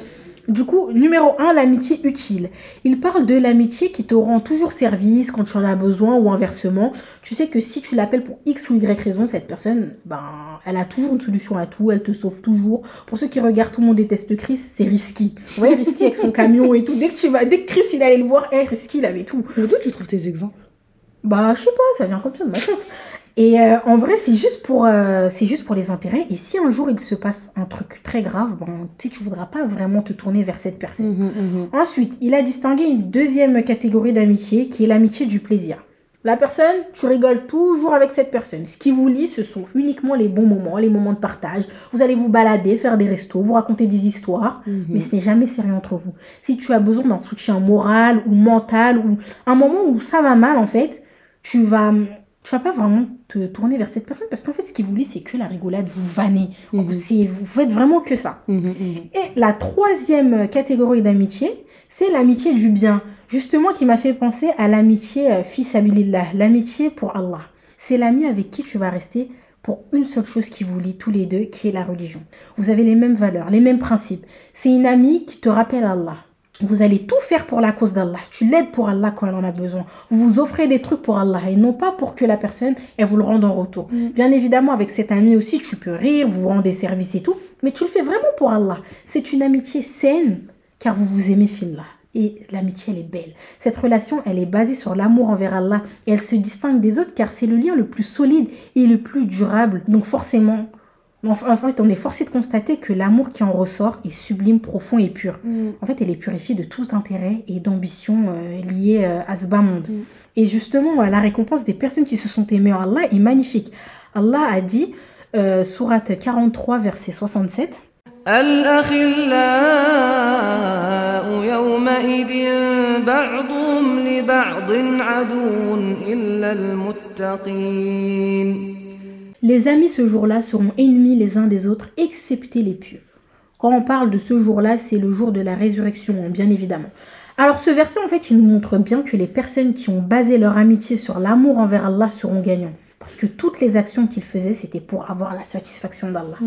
[SPEAKER 1] Du coup, numéro 1, l'amitié utile. Il parle de l'amitié qui te rend toujours service quand tu en as besoin ou inversement. Tu sais que si tu l'appelles pour X ou Y raison, cette personne, ben, elle a toujours une solution à tout, elle te sauve toujours. Pour ceux qui regardent Tout le monde déteste Chris, c'est Risky. Vous voyez Risky avec son camion et tout. Dès que, tu vas, dès que Chris il allait le voir, hey, Risky il avait tout.
[SPEAKER 2] Mais toi, tu trouves tes exemples?
[SPEAKER 1] Bah, je sais pas, ça vient comme ça de ma tête. Et euh, en vrai, c'est juste pour euh, c'est juste pour les intérêts. Et si un jour il se passe un truc très grave, bon, tu tu voudras pas vraiment te tourner vers cette personne. Ensuite, il a distingué une deuxième catégorie d'amitié qui est l'amitié du plaisir. La personne, tu rigoles toujours avec cette personne. Ce qui vous lie, ce sont uniquement les bons moments, les moments de partage. Vous allez vous balader, faire des restos, vous raconter des histoires, mais ce n'est jamais sérieux entre vous. Si tu as besoin d'un soutien moral ou mental ou un moment où ça va mal en fait, tu vas tu vas pas vraiment te tourner vers cette personne parce qu'en fait ce qui vous lie c'est que la rigolade, vous vannez.
[SPEAKER 2] Mhm.
[SPEAKER 1] C'est vous faites vraiment que ça.
[SPEAKER 2] Mhm,
[SPEAKER 1] Et la troisième catégorie d'amitié, c'est l'amitié du bien. Justement, qui m'a fait penser à l'amitié euh, fils abilillah, l'amitié pour Allah. C'est l'ami avec qui tu vas rester pour une seule chose qui vous lie tous les deux, qui est la religion. Vous avez les mêmes valeurs, les mêmes principes. C'est une amie qui te rappelle Allah. Vous allez tout faire pour la cause d'Allah. Tu l'aides pour Allah quand elle en a besoin. Vous vous offrez des trucs pour Allah et non pas pour que la personne, elle vous le rende en retour.
[SPEAKER 2] Mm.
[SPEAKER 1] Bien évidemment, avec cet ami aussi, tu peux rire, vous rendez service et tout, mais tu le fais vraiment pour Allah. C'est une amitié saine car vous vous aimez fillah. Et l'amitié, elle est belle. Cette relation, elle est basée sur l'amour envers Allah et elle se distingue des autres car c'est le lien le plus solide et le plus durable. Donc forcément, en fait, on est forcé de constater que l'amour qui en ressort est sublime, profond et pur.
[SPEAKER 2] mhm.
[SPEAKER 1] En fait, elle est purifiée de tout intérêt et d'ambition euh, liées euh, à ce bas monde.
[SPEAKER 2] Mm.
[SPEAKER 1] Et justement, euh, la récompense des personnes qui se sont aimées en Allah est magnifique. Allah a dit, euh, sourate 43, verset 67, Les amis ce jour-là seront ennemis les uns des autres, excepté les pieux. Quand on parle de ce jour-là, c'est le jour de la résurrection, hein, bien évidemment. Alors ce verset, en fait, il nous montre bien que les personnes qui ont basé leur amitié sur l'amour envers Allah seront gagnants. Parce que toutes les actions qu'il faisait, c'était pour avoir la satisfaction d'Allah.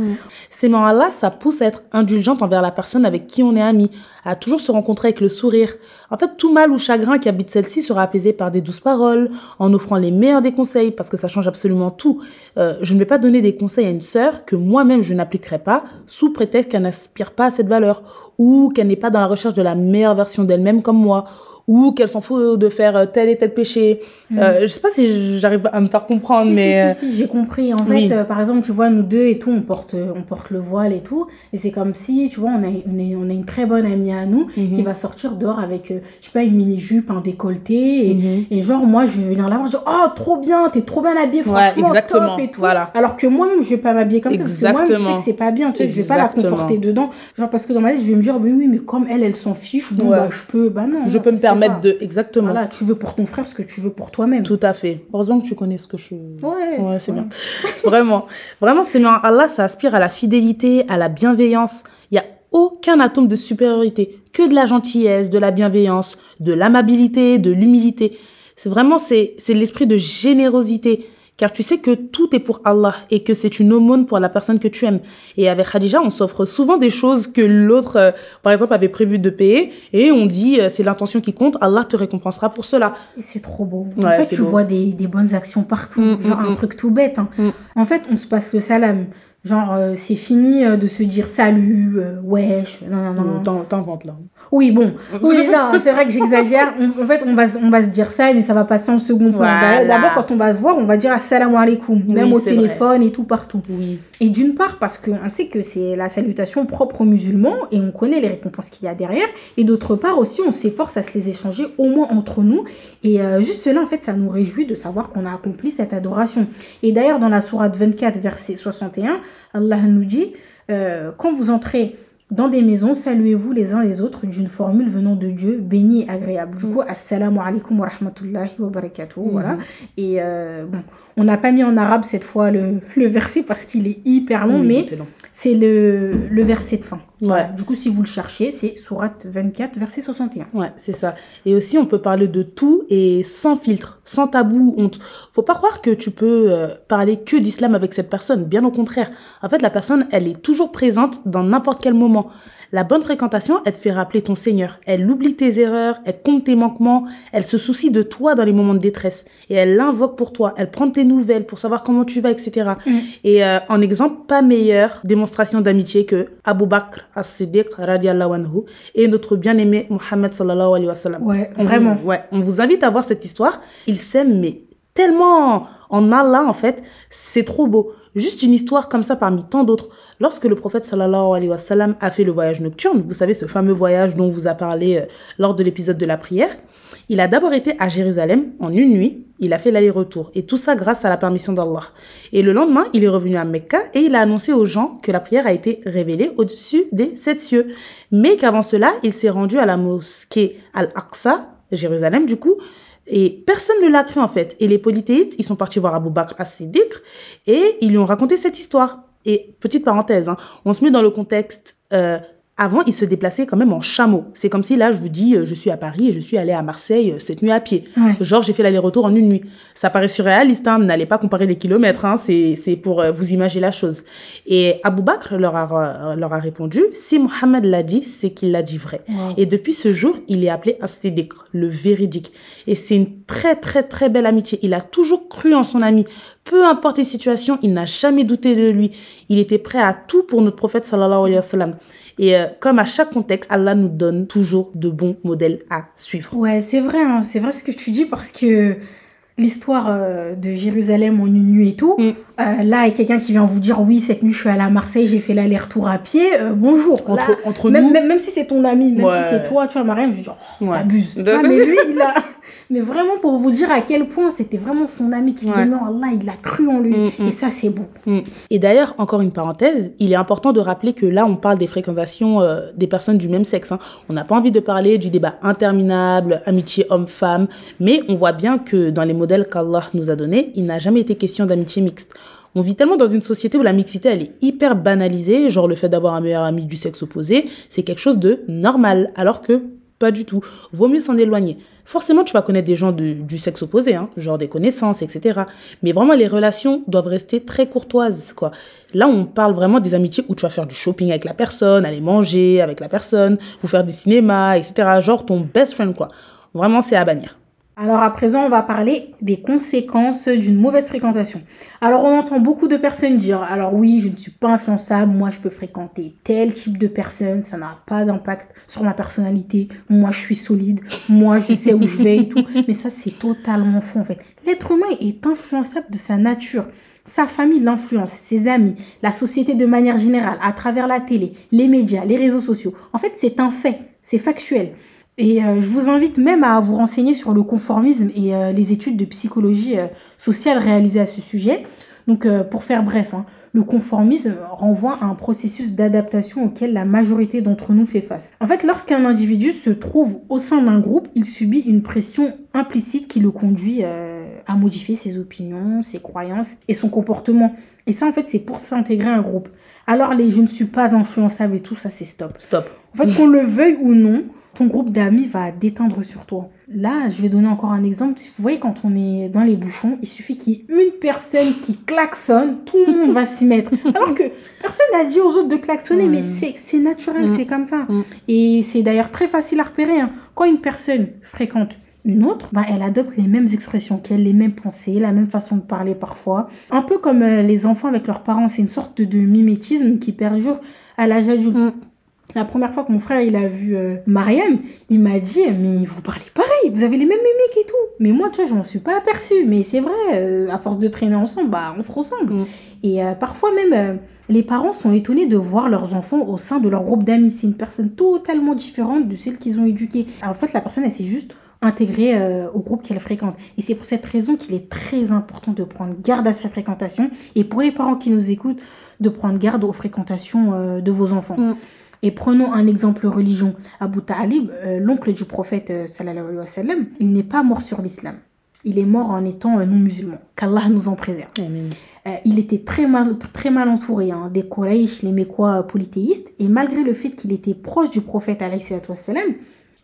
[SPEAKER 2] Ces moments-là, ça pousse à être indulgente envers la personne avec qui on est ami, à toujours se rencontrer avec le sourire. En fait, tout mal ou chagrin qui habite celle-ci sera apaisé par des douces paroles, en offrant les meilleurs des conseils, parce que ça change absolument tout. Euh, je ne vais pas donner des conseils à une sœur que moi-même je n'appliquerai pas, sous prétexte qu'elle n'aspire pas à cette valeur, ou qu'elle n'est pas dans la recherche de la meilleure version d'elle-même comme moi, ou qu'elle s'en fout de faire tel et tel péché.
[SPEAKER 1] Mm.
[SPEAKER 2] Euh, je sais pas si j'arrive à me faire comprendre,
[SPEAKER 1] Si,
[SPEAKER 2] mais...
[SPEAKER 1] si, si, j'ai compris. En
[SPEAKER 2] oui.
[SPEAKER 1] fait, euh, par exemple, tu vois, nous deux et tout, on porte, on porte le voile et tout. Et c'est comme si, tu vois, on a, on, a une très bonne amie à nous
[SPEAKER 2] Mhm.
[SPEAKER 1] qui va sortir dehors avec, euh, je sais pas, une mini-jupe, un décolleté. Et,
[SPEAKER 2] Mhm.
[SPEAKER 1] et genre, moi, je vais venir la voir, je dis, oh, trop bien, t'es trop bien habillée,
[SPEAKER 2] Ouais,
[SPEAKER 1] franchement,
[SPEAKER 2] exactement,
[SPEAKER 1] top et tout.
[SPEAKER 2] voilà.
[SPEAKER 1] Alors que moi-même, je vais pas m'habiller comme ça. Parce que moi, je sais
[SPEAKER 2] Exactement.
[SPEAKER 1] que c'est pas bien, tu sais, je vais pas la conforter dedans. Genre, parce que dans ma tête, je vais me dire, mais oui, mais comme elle, elle s'en fiche,
[SPEAKER 2] Ouais.
[SPEAKER 1] bah, je peux, bah non.
[SPEAKER 2] Je
[SPEAKER 1] non,
[SPEAKER 2] peux me permettre
[SPEAKER 1] pas-
[SPEAKER 2] de... Exactement.
[SPEAKER 1] Voilà, tu veux pour ton frère ce que tu veux pour toi-même.
[SPEAKER 2] Tout à fait. Heureusement que tu connais ce que je...
[SPEAKER 1] Ouais,
[SPEAKER 2] Ouais, c'est
[SPEAKER 1] ouais.
[SPEAKER 2] bien. Vraiment. Vraiment, c'est bien. Allah, ça aspire à la fidélité, à la bienveillance. Il n'y a aucun atome de supériorité. Que de la gentillesse, de la bienveillance, de l'amabilité, de l'humilité. C'est vraiment, c'est, c'est l'esprit de générosité. Car tu sais que tout est pour Allah et que c'est une aumône pour la personne que tu aimes. Et avec Khadija, on s'offre souvent des choses que l'autre, euh, par exemple, avait prévu de payer. Et on dit, euh, c'est l'intention qui compte, Allah te récompensera pour cela.
[SPEAKER 1] C'est trop beau.
[SPEAKER 2] Ouais,
[SPEAKER 1] en fait, tu
[SPEAKER 2] beau.
[SPEAKER 1] vois des, des bonnes actions partout.
[SPEAKER 2] Mm,
[SPEAKER 1] genre
[SPEAKER 2] mm,
[SPEAKER 1] un
[SPEAKER 2] mm.
[SPEAKER 1] truc tout bête. hein. En fait, on se passe le salam. Genre, euh, c'est fini euh, de se dire salut, euh, wesh, non, non, non.
[SPEAKER 2] Euh, t'in- T'inventes là.
[SPEAKER 1] Oui, bon. Oui, c'est vrai que j'exagère. En fait, on va, on va se dire ça, mais ça va passer en second plan.
[SPEAKER 2] Voilà.
[SPEAKER 1] D'abord, quand on va se voir, on va dire assalamu alaikum, même au téléphone et tout partout.
[SPEAKER 2] Oui.
[SPEAKER 1] Et d'une part, parce qu'on sait que c'est la salutation propre aux musulmans et on connaît les récompenses qu'il y a derrière. Et d'autre part aussi, on s'efforce à se les échanger au moins entre nous. Et juste cela, en fait, ça nous réjouit de savoir qu'on a accompli cette adoration. Et d'ailleurs, dans la sourate 24, verset 61, Allah nous dit euh, Quand vous entrez dans des maisons, saluez-vous les uns les autres d'une formule venant de Dieu, béni et agréable. Du
[SPEAKER 2] Mm.
[SPEAKER 1] coup, assalamu alaikum wa rahmatullahi wa barakatuh. Voilà.
[SPEAKER 2] Mhm.
[SPEAKER 1] Et euh, bon, on n'a pas mis en arabe cette fois le, le verset parce qu'il est hyper long,
[SPEAKER 2] Oui,
[SPEAKER 1] mais c'est le, le verset de fin. Voilà. Du coup, si vous le cherchez, c'est Sourate 24, verset 61.
[SPEAKER 2] Ouais, c'est ça. Et aussi, on peut parler de tout et sans filtre, sans tabou, honte. Faut pas croire que tu peux euh, parler que d'islam avec cette personne. Bien au contraire. En fait, la personne, elle est toujours présente dans n'importe quel moment. La bonne fréquentation, elle te fait rappeler ton Seigneur. Elle oublie tes erreurs, elle compte tes manquements, elle se soucie de toi dans les moments de détresse. Et elle l'invoque pour toi. Elle prend tes nouvelles pour savoir comment tu vas, etc.
[SPEAKER 1] Mm.
[SPEAKER 2] Et euh, en exemple, pas meilleure démonstration d'amitié que Abu Bakr as-Siddiq radiallahu anhu et notre bien-aimé Mohammed sallallahu alayhi wa sallam.
[SPEAKER 1] Ouais,
[SPEAKER 2] On
[SPEAKER 1] vraiment.
[SPEAKER 2] Vous, ouais, on vous invite à voir cette histoire. Ils s'aiment, mais tellement en Allah, en fait, c'est trop beau. Juste une histoire comme ça parmi tant d'autres. Lorsque le prophète sallallahu alayhi wa a fait le voyage nocturne, vous savez, ce fameux voyage dont on vous a parlé euh, lors de l'épisode de la prière, il a d'abord été à Jérusalem en une nuit. Il a fait l'aller-retour. Et tout ça grâce à la permission d'Allah. Et le lendemain, il est revenu à Mecca et il a annoncé aux gens que la prière a été révélée au-dessus des sept cieux. Mais qu'avant cela, il s'est rendu à la mosquée Al-Aqsa, Jérusalem du coup, et personne ne l'a cru en fait. Et les polythéistes, ils sont partis voir Abu Bakr as-Siddiq et ils lui ont raconté cette histoire. Et petite parenthèse, hein, on se met dans le contexte. euh, avant, il se déplaçait quand même en chameau. C'est comme si là, je vous dis, euh, je suis à Paris et je suis allé à Marseille euh, cette nuit à pied.
[SPEAKER 1] Ouais.
[SPEAKER 2] Genre, j'ai fait l'aller-retour en une nuit. Ça paraît surréaliste, hein, n'allez pas comparer les kilomètres, hein, c'est pour euh, vous imaginer la chose. Et Abu Bakr leur a, leur a répondu, si Mohammed l'a dit, c'est qu'il l'a dit vrai.
[SPEAKER 1] Wow.
[SPEAKER 2] Et depuis ce jour, il est appelé As-Siddiq, le véridique. Et c'est une très très très belle amitié. Il a toujours cru en son ami. Peu importe les situations, il n'a jamais douté de lui. Il était prêt à tout pour notre prophète sallallahu alayhi wa sallam. Et euh, comme à chaque contexte, Allah nous donne toujours de bons modèles à suivre.
[SPEAKER 1] Ouais, c'est vrai, hein, c'est vrai ce que tu dis parce que l'histoire euh, de Jérusalem en une nuit et tout,
[SPEAKER 2] Mm.
[SPEAKER 1] euh, là, il y a quelqu'un qui vient vous dire oui, cette nuit je suis allée à Marseille, j'ai fait l'aller-retour à pied, euh, bonjour.
[SPEAKER 2] Entre,
[SPEAKER 1] Là,
[SPEAKER 2] entre
[SPEAKER 1] même,
[SPEAKER 2] nous,
[SPEAKER 1] même, même si c'est ton ami, même
[SPEAKER 2] Ouais.
[SPEAKER 1] si c'est toi, tu vois, Mariam, je dis, oh,
[SPEAKER 2] Ouais. De-
[SPEAKER 1] vois, mais lui, il a. Mais vraiment pour vous dire à quel point c'était vraiment son ami qui
[SPEAKER 2] Ouais.
[SPEAKER 1] l'aimait en Allah, il a cru en lui.
[SPEAKER 2] Mm, mm.
[SPEAKER 1] Et ça, c'est beau.
[SPEAKER 2] Et d'ailleurs, encore une parenthèse, il est important de rappeler que là, on parle des fréquentations euh, des personnes du même sexe. hein. On n'a pas envie de parler du débat interminable, amitié homme-femme, mais on voit bien que dans les qu'Allah nous a donnés, il n'a jamais été question d'amitié mixte. On vit tellement dans une société où la mixité, elle est hyper banalisée, genre le fait d'avoir un meilleur ami du sexe opposé, c'est quelque chose de normal, alors que Pas du tout. Vaut mieux s'en éloigner. Forcément, tu vas connaître des gens du sexe opposé, hein, genre des connaissances, etc. Mais vraiment, les relations doivent rester très courtoises, quoi. Là, on parle vraiment des amitiés où tu vas faire du shopping avec la personne, aller manger avec la personne, vous faire des cinémas, etc. Genre ton best friend, quoi. Vraiment, c'est à bannir.
[SPEAKER 1] Alors à présent, on va parler des conséquences d'une mauvaise fréquentation. Alors on entend beaucoup de personnes dire, alors oui, je ne suis pas influençable, moi je peux fréquenter tel type de personne, ça n'a pas d'impact sur ma personnalité, moi je suis solide, moi je sais où je vais et tout. Mais ça c'est totalement faux en fait. L'être humain est influençable de sa nature. Sa famille l'influence, ses amis, la société de manière générale, à travers la télé, les médias, les réseaux sociaux. En fait, c'est un fait, c'est factuel. Et euh, je vous invite même à vous renseigner sur le conformisme et euh, les études de psychologie euh, sociale réalisées à ce sujet. Donc, euh, pour faire bref, hein, le conformisme renvoie à un processus d'adaptation auquel la majorité d'entre nous fait face. En fait, lorsqu'un individu se trouve au sein d'un groupe, il subit une pression implicite qui le conduit euh, à modifier ses opinions, ses croyances et son comportement. Et ça, en fait, c'est pour s'intégrer à un groupe. Alors, les je ne suis pas influençable et tout, ça, c'est stop.
[SPEAKER 2] Stop.
[SPEAKER 1] En fait, qu'on le veuille ou non, ton groupe d'amis va déteindre sur toi. Là, je vais donner encore un exemple. Vous voyez, quand on est dans les bouchons, il suffit qu'il y ait une personne qui klaxonne, tout le monde va s'y mettre. Alors que personne n'a dit aux autres de klaxonner, mais
[SPEAKER 2] Mm.
[SPEAKER 1] c'est naturel,
[SPEAKER 2] Mm.
[SPEAKER 1] c'est comme ça.
[SPEAKER 2] Mm.
[SPEAKER 1] Et c'est d'ailleurs très facile à repérer. hein. Quand une personne fréquente une autre, bah, elle adopte les mêmes expressions qu'elle, les mêmes pensées, la même façon de parler parfois. Un peu comme euh, les enfants avec leurs parents, c'est une sorte de mimétisme qui perdure à l'âge adulte. La première fois que mon frère il a vu euh, Mariam, il m'a dit mais vous parlez pareil, vous avez les mêmes mimiques et tout. Mais moi tu vois, je m'en suis pas aperçue. Mais c'est vrai, euh, à force de traîner ensemble, bah on se ressemble.
[SPEAKER 2] Mm.
[SPEAKER 1] Et euh, parfois même les parents sont étonnés de voir leurs enfants au sein de leur groupe d'amis. C'est une personne totalement différente de celle qu'ils ont éduquée. En fait, la personne elle s'est juste intégrée au groupe qu'elle fréquente. Et c'est pour cette raison qu'il est très important de prendre garde à sa fréquentation. Et pour les parents qui nous écoutent, de prendre garde aux fréquentations de vos enfants.
[SPEAKER 2] Mm.
[SPEAKER 1] Et prenons un exemple religion. Abu Talib, euh, l'oncle du prophète euh, sallallahu alayhi wa sallam, il n'est pas mort sur l'islam. Il est mort en étant euh, non musulman. Qu'Allah nous en préserve.
[SPEAKER 2] Amen.
[SPEAKER 1] Euh, il était très mal, très mal entouré hein, des Quraysh, les Mécois polythéistes. Et malgré le fait qu'il était proche du prophète alayhi salatu wa sallam,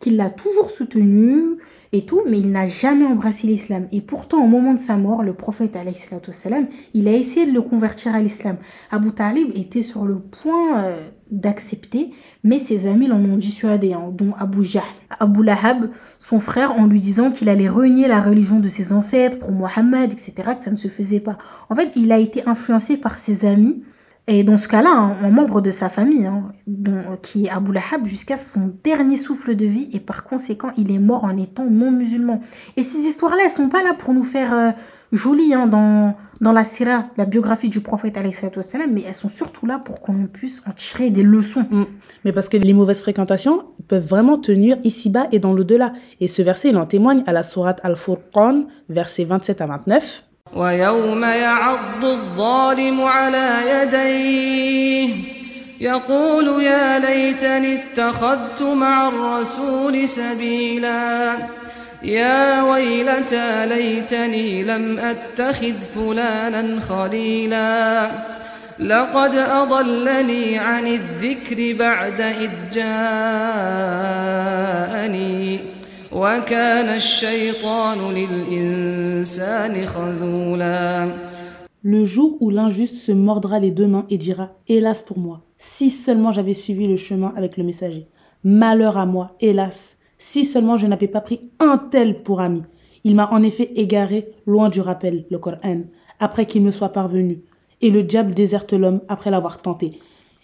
[SPEAKER 1] qu'il l'a toujours soutenu et tout, mais il n'a jamais embrassé l'islam. Et pourtant, au moment de sa mort, le prophète alayhi wa sallam, il a essayé de le convertir à l'islam. Abu Talib était sur le point d'accepter, mais ses amis l'en ont dissuadé, hein, dont Abu Jahl. Abu Lahab, son frère, en lui disant qu'il allait renier la religion de ses ancêtres pour Mohammed, etc., que ça ne se faisait pas. En fait, il a été influencé par ses amis, et dans ce cas-là, hein, un membre de sa famille, hein, dont- qui est Abu Lahab, jusqu'à son dernier souffle de vie, et par conséquent, il est mort en étant non musulman. Et ces histoires-là, elles sont pas là pour nous faire euh, jolies hein, dans, dans la sira, la biographie du prophète, alayhi salatu wassalam, mais elles sont surtout là pour qu'on puisse en tirer des leçons.
[SPEAKER 2] Mais parce que les mauvaises fréquentations peuvent vraiment tenir ici-bas et dans l'au-delà. Et ce verset, il en témoigne à la sourate Al-Furqan, versets 27 à 29.
[SPEAKER 3] ويوم يعض الظالم على يديه يقول يا ليتني اتخذت مع الرسول سبيلا يا ويلتى ليتني لم اتخذ فلانا خليلا لقد اضلني عن الذكر بعد اذ جاءني وكان الشيطان للإنسان خذولا
[SPEAKER 2] Le jour où l'injuste se mordra les deux mains et dira Hélas pour moi, si seulement j'avais suivi le chemin avec le messager. Malheur à moi, hélas, si seulement je n'avais pas pris un tel pour ami. Il m'a en effet égaré loin du rappel, le Coran, après qu'il me soit parvenu. Et le diable déserte l'homme après l'avoir tenté.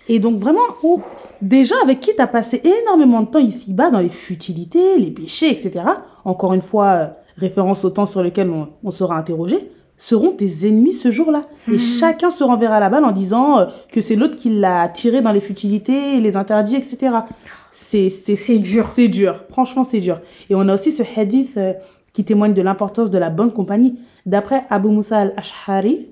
[SPEAKER 2] Et donc vraiment, oh, déjà avec qui tu as passé énormément de temps ici-bas dans les futilités, les péchés, etc. Encore une fois, euh, référence au temps sur lequel on, on sera interrogé seront tes ennemis ce jour-là. Et
[SPEAKER 1] Mhm.
[SPEAKER 2] chacun se renverra la balle en disant euh, que c'est l'autre qui l'a tiré dans les futilités, les interdits, etc. C'est c'est
[SPEAKER 1] C'est dur.
[SPEAKER 2] C'est dur. Franchement, c'est dur. Et on a aussi ce hadith euh, qui témoigne de l'importance de la bonne compagnie. D'après Abu Musa al-Ash'ari,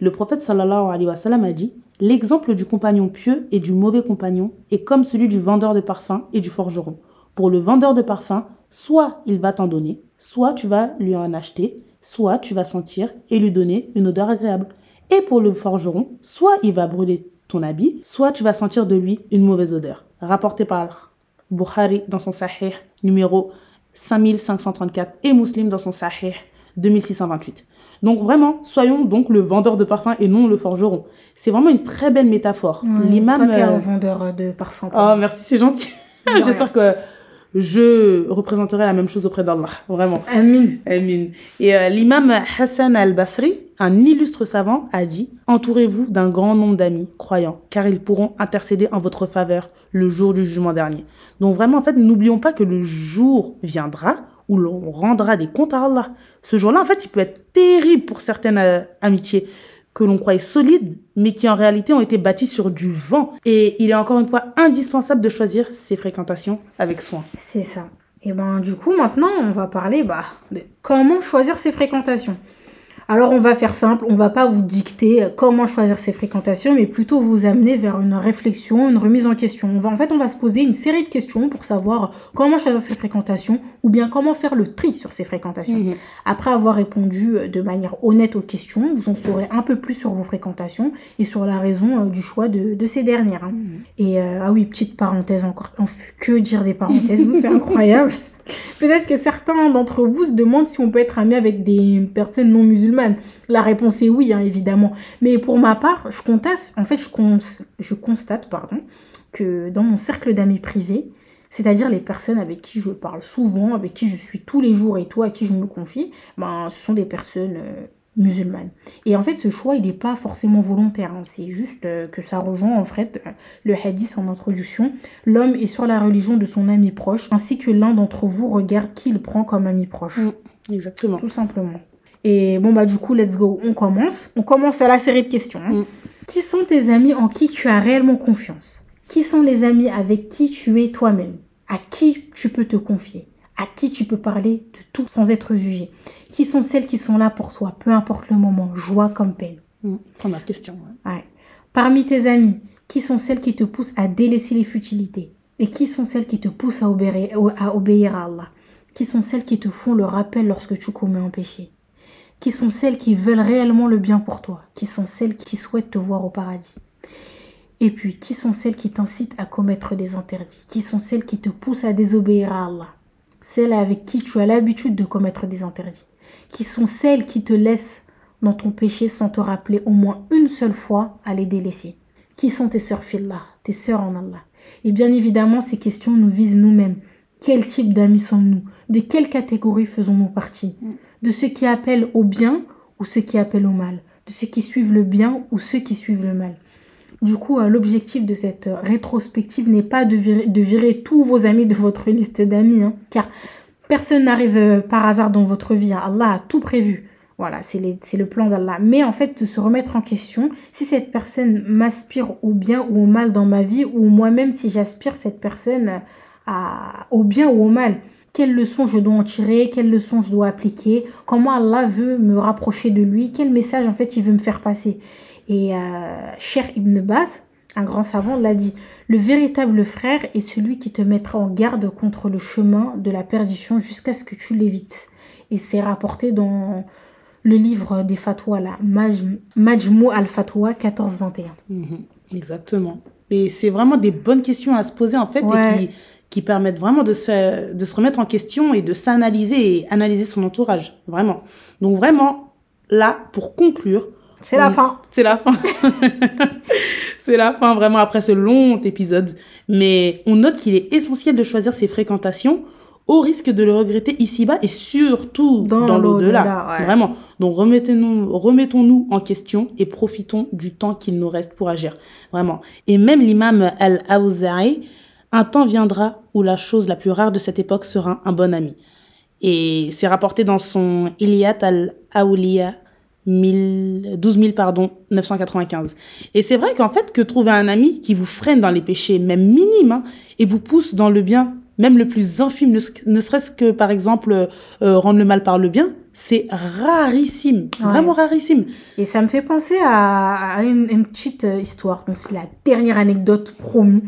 [SPEAKER 2] le prophète sallallahu alayhi wa sallam a dit L'exemple du compagnon pieux et du mauvais compagnon est comme celui du vendeur de parfum et du forgeron. Pour le vendeur de parfum, soit il va t'en donner, soit tu vas lui en acheter, soit tu vas sentir et lui donner une odeur agréable. Et pour le forgeron, soit il va brûler ton habit, soit tu vas sentir de lui une mauvaise odeur. Rapporté par Bukhari dans son Sahih numéro 5534 et Muslim dans son Sahih 2628. Donc vraiment, soyons donc le vendeur de parfum et non le forgeron. C'est vraiment une très belle métaphore.
[SPEAKER 1] L'imam.
[SPEAKER 2] L'imam.
[SPEAKER 1] Toi, t'es
[SPEAKER 2] euh,
[SPEAKER 1] un vendeur de parfum.
[SPEAKER 2] Oh, merci, c'est gentil. J'espère que je représenterai la même chose auprès d'Allah. Vraiment.
[SPEAKER 1] Amin.
[SPEAKER 2] Amin. Et euh, l'imam Hassan al-Basri, un illustre savant, a dit Entourez-vous d'un grand nombre d'amis croyants, car ils pourront intercéder en votre faveur le jour du jugement dernier. Donc, vraiment, en fait, n'oublions pas que le jour viendra où l'on rendra des comptes à Allah. Ce jour-là, en fait, il peut être terrible pour certaines euh, amitiés que l'on croyait solides, mais qui en réalité ont été bâties sur du vent. Et il est encore une fois indispensable de choisir ses fréquentations avec soin.
[SPEAKER 1] C'est ça. Et ben du coup maintenant on va parler bah, de comment choisir ses fréquentations. Alors on va faire simple, on va pas vous dicter euh, comment choisir ses fréquentations, mais plutôt vous amener vers une réflexion, une remise en question. On va, en fait on va se poser une série de questions pour savoir comment choisir ses fréquentations ou bien comment faire le tri sur ses fréquentations. Après avoir répondu euh, de manière honnête aux questions, vous en saurez un peu plus sur vos fréquentations et sur la raison euh, du choix de, de ces dernières. hein. Et euh, ah oui, petite parenthèse encore. On fait que dire des parenthèses, c'est incroyable. Peut-être que certains d'entre vous se demandent si on peut être ami avec des personnes non musulmanes. La réponse est oui, hein, évidemment. Mais pour ma part, je constate, en fait, je, je constate, pardon, que dans mon cercle d'amis privés, c'est-à-dire les personnes avec qui je parle souvent, avec qui je suis tous les jours et tout, à qui je me confie, ben, ce sont des personnes euh, musulmanes. Et en fait, ce choix, il n'est pas forcément volontaire. hein. C'est juste euh, que ça rejoint en fait euh, le hadith en introduction. L'homme est sur la religion de son ami proche, ainsi que l'un d'entre vous regarde qui il prend comme ami proche.
[SPEAKER 2] Mm. Exactement.
[SPEAKER 1] Tout simplement. Et bon, bah du coup, let's go. On commence. On commence à la série de questions. hein.
[SPEAKER 2] Mm.
[SPEAKER 1] Qui sont tes amis en qui tu as réellement confiance? Qui sont les amis avec qui tu es toi-même? À qui tu peux te confier? À qui tu peux parler de tout sans être jugé Qui sont celles qui sont là pour toi, peu importe le moment, joie comme peine
[SPEAKER 2] Mm. Première question. ouais.
[SPEAKER 1] Ouais. Parmi tes amis, qui sont celles qui te poussent à délaisser les futilités? Et qui sont celles qui te poussent à obéir, à obéir à Allah? Qui sont celles qui te font le rappel lorsque tu commets un péché? Qui sont celles qui veulent réellement le bien pour toi? Qui sont celles qui souhaitent te voir au paradis? Et puis, qui sont celles qui t'incitent à commettre des interdits? Qui sont celles qui te poussent à désobéir à Allah? Celles avec qui tu as l'habitude de commettre des interdits Qui sont celles qui te laissent dans ton péché sans te rappeler au moins une seule fois à les délaisser. Qui sont tes sœurs fillah, tes sœurs en Allah? Et bien évidemment, ces questions nous visent nous-mêmes. Quel type d'amis sommes-nous? De quelle catégorie faisons-nous partie? De ceux qui appellent au bien ou ceux qui appellent au mal? De ceux qui suivent le bien ou ceux qui suivent le mal? Du coup, euh, l'objectif de cette euh, rétrospective n'est pas de virer, tous vos amis de votre liste d'amis, hein, car personne n'arrive euh, par hasard dans votre vie. Allah a tout prévu. Voilà, c'est le plan d'Allah. Mais en fait, de se remettre en question, si cette personne m'aspire au bien ou au mal dans ma vie, ou moi-même si j'aspire cette personne au bien ou au mal. Quelles leçons je dois en tirer, quelles leçons je dois appliquer, comment Allah veut me rapprocher de lui, quel message en fait il veut me faire passer? Et euh, Cher Ibn Baz, un grand savant, l'a dit, le véritable frère est celui qui te mettra en garde contre le chemin de la perdition jusqu'à ce que tu l'évites. Et c'est rapporté dans le livre des fatwas, là, Maj- Majmou al-Fatwa 1421.
[SPEAKER 2] Mhm. Exactement. Et c'est vraiment des bonnes questions à se poser en fait
[SPEAKER 1] Ouais.
[SPEAKER 2] et qui, qui permettent vraiment de se, de se remettre en question et de s'analyser et analyser son entourage. Vraiment. Donc vraiment, là, pour conclure,
[SPEAKER 1] C'est la fin.
[SPEAKER 2] C'est la fin. c'est la fin vraiment après ce long épisode. Mais on note qu'il est essentiel de choisir ses fréquentations au risque de le regretter ici-bas et surtout
[SPEAKER 1] Dans
[SPEAKER 2] dans, l'au-delà.
[SPEAKER 1] ouais.
[SPEAKER 2] Vraiment. Donc remettons-nous en question et profitons du temps qu'il nous reste pour agir. Vraiment. Et même l'imam Al-Awza'i, un temps viendra où la chose la plus rare de cette époque sera un bon ami. Et c'est rapporté dans son Iliat al-Awliya 1000 12 000, pardon, 995. Et c'est vrai qu'en fait, que trouver un ami qui vous freine dans les péchés, même minimes, hein, et vous pousse dans le bien, même le plus infime, ne, serait-ce que, par exemple, euh, rendre le mal par le bien, c'est rarissime,
[SPEAKER 1] Ouais.
[SPEAKER 2] vraiment rarissime.
[SPEAKER 1] Et ça me fait penser à, à une, une petite euh, histoire. Donc, c'est la dernière anecdote promis.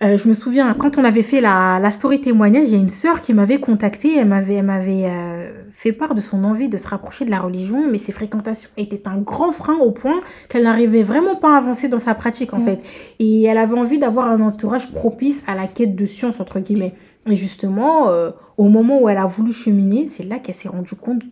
[SPEAKER 1] Euh, je me souviens, quand on avait fait la, la story témoignage, il y a une sœur qui m'avait contactée, elle m'avait, elle m'avait euh, fait part de son envie de se rapprocher de la religion, mais ses fréquentations étaient un grand frein au point qu'elle n'arrivait vraiment pas à avancer dans sa pratique en
[SPEAKER 2] Mm.
[SPEAKER 1] fait. Et elle avait envie d'avoir un entourage propice à la quête de science, entre guillemets. Et justement, euh, au moment où elle a voulu cheminer, c'est là qu'elle s'est rendue compte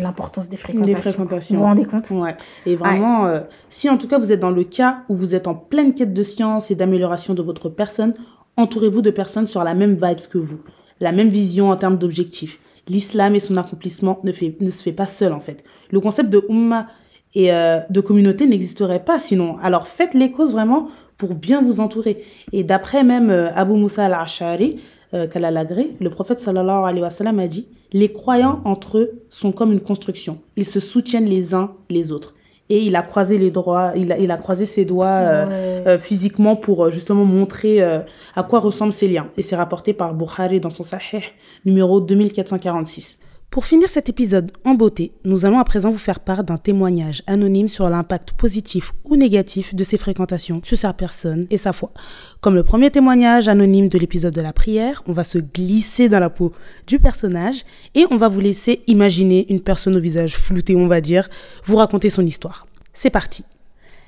[SPEAKER 1] de l'importance des fréquentations.
[SPEAKER 2] Des fréquentations.
[SPEAKER 1] Vous vous rendez compte?
[SPEAKER 2] Ouais. Et vraiment, euh, si en tout cas vous êtes dans le cas où vous êtes en pleine quête de science et d'amélioration de votre personne, entourez-vous de personnes sur la même vibes que vous, la même vision en termes d'objectifs. L'islam et son accomplissement ne, fait, ne se fait pas seul en fait. Le concept de umma et euh, de communauté n'existerait pas sinon. Alors faites les causes vraiment pour bien vous entourer. Et d'après même euh, Abu Musa al-Ash'ari, euh, qu'Allah l'agrée, le prophète sallallahu alayhi wa sallam a dit Les croyants entre eux sont comme une construction. Ils se soutiennent les uns les autres. Et il a croisé les doigts, il a, il a croisé ses doigts euh,
[SPEAKER 1] Ouais.
[SPEAKER 2] euh, physiquement pour euh, justement montrer à quoi ressemblent ces liens. Et c'est rapporté par Bukhari dans son Sahih numéro 2446. Pour finir cet épisode en beauté, nous allons à présent vous faire part d'un témoignage anonyme sur l'impact positif ou négatif de ces fréquentations sur sa personne et sa foi. Comme le premier témoignage anonyme de l'épisode de la prière, on va se glisser dans la peau du personnage et on va vous laisser imaginer une personne au visage flouté, on va dire, vous raconter son histoire. C'est parti.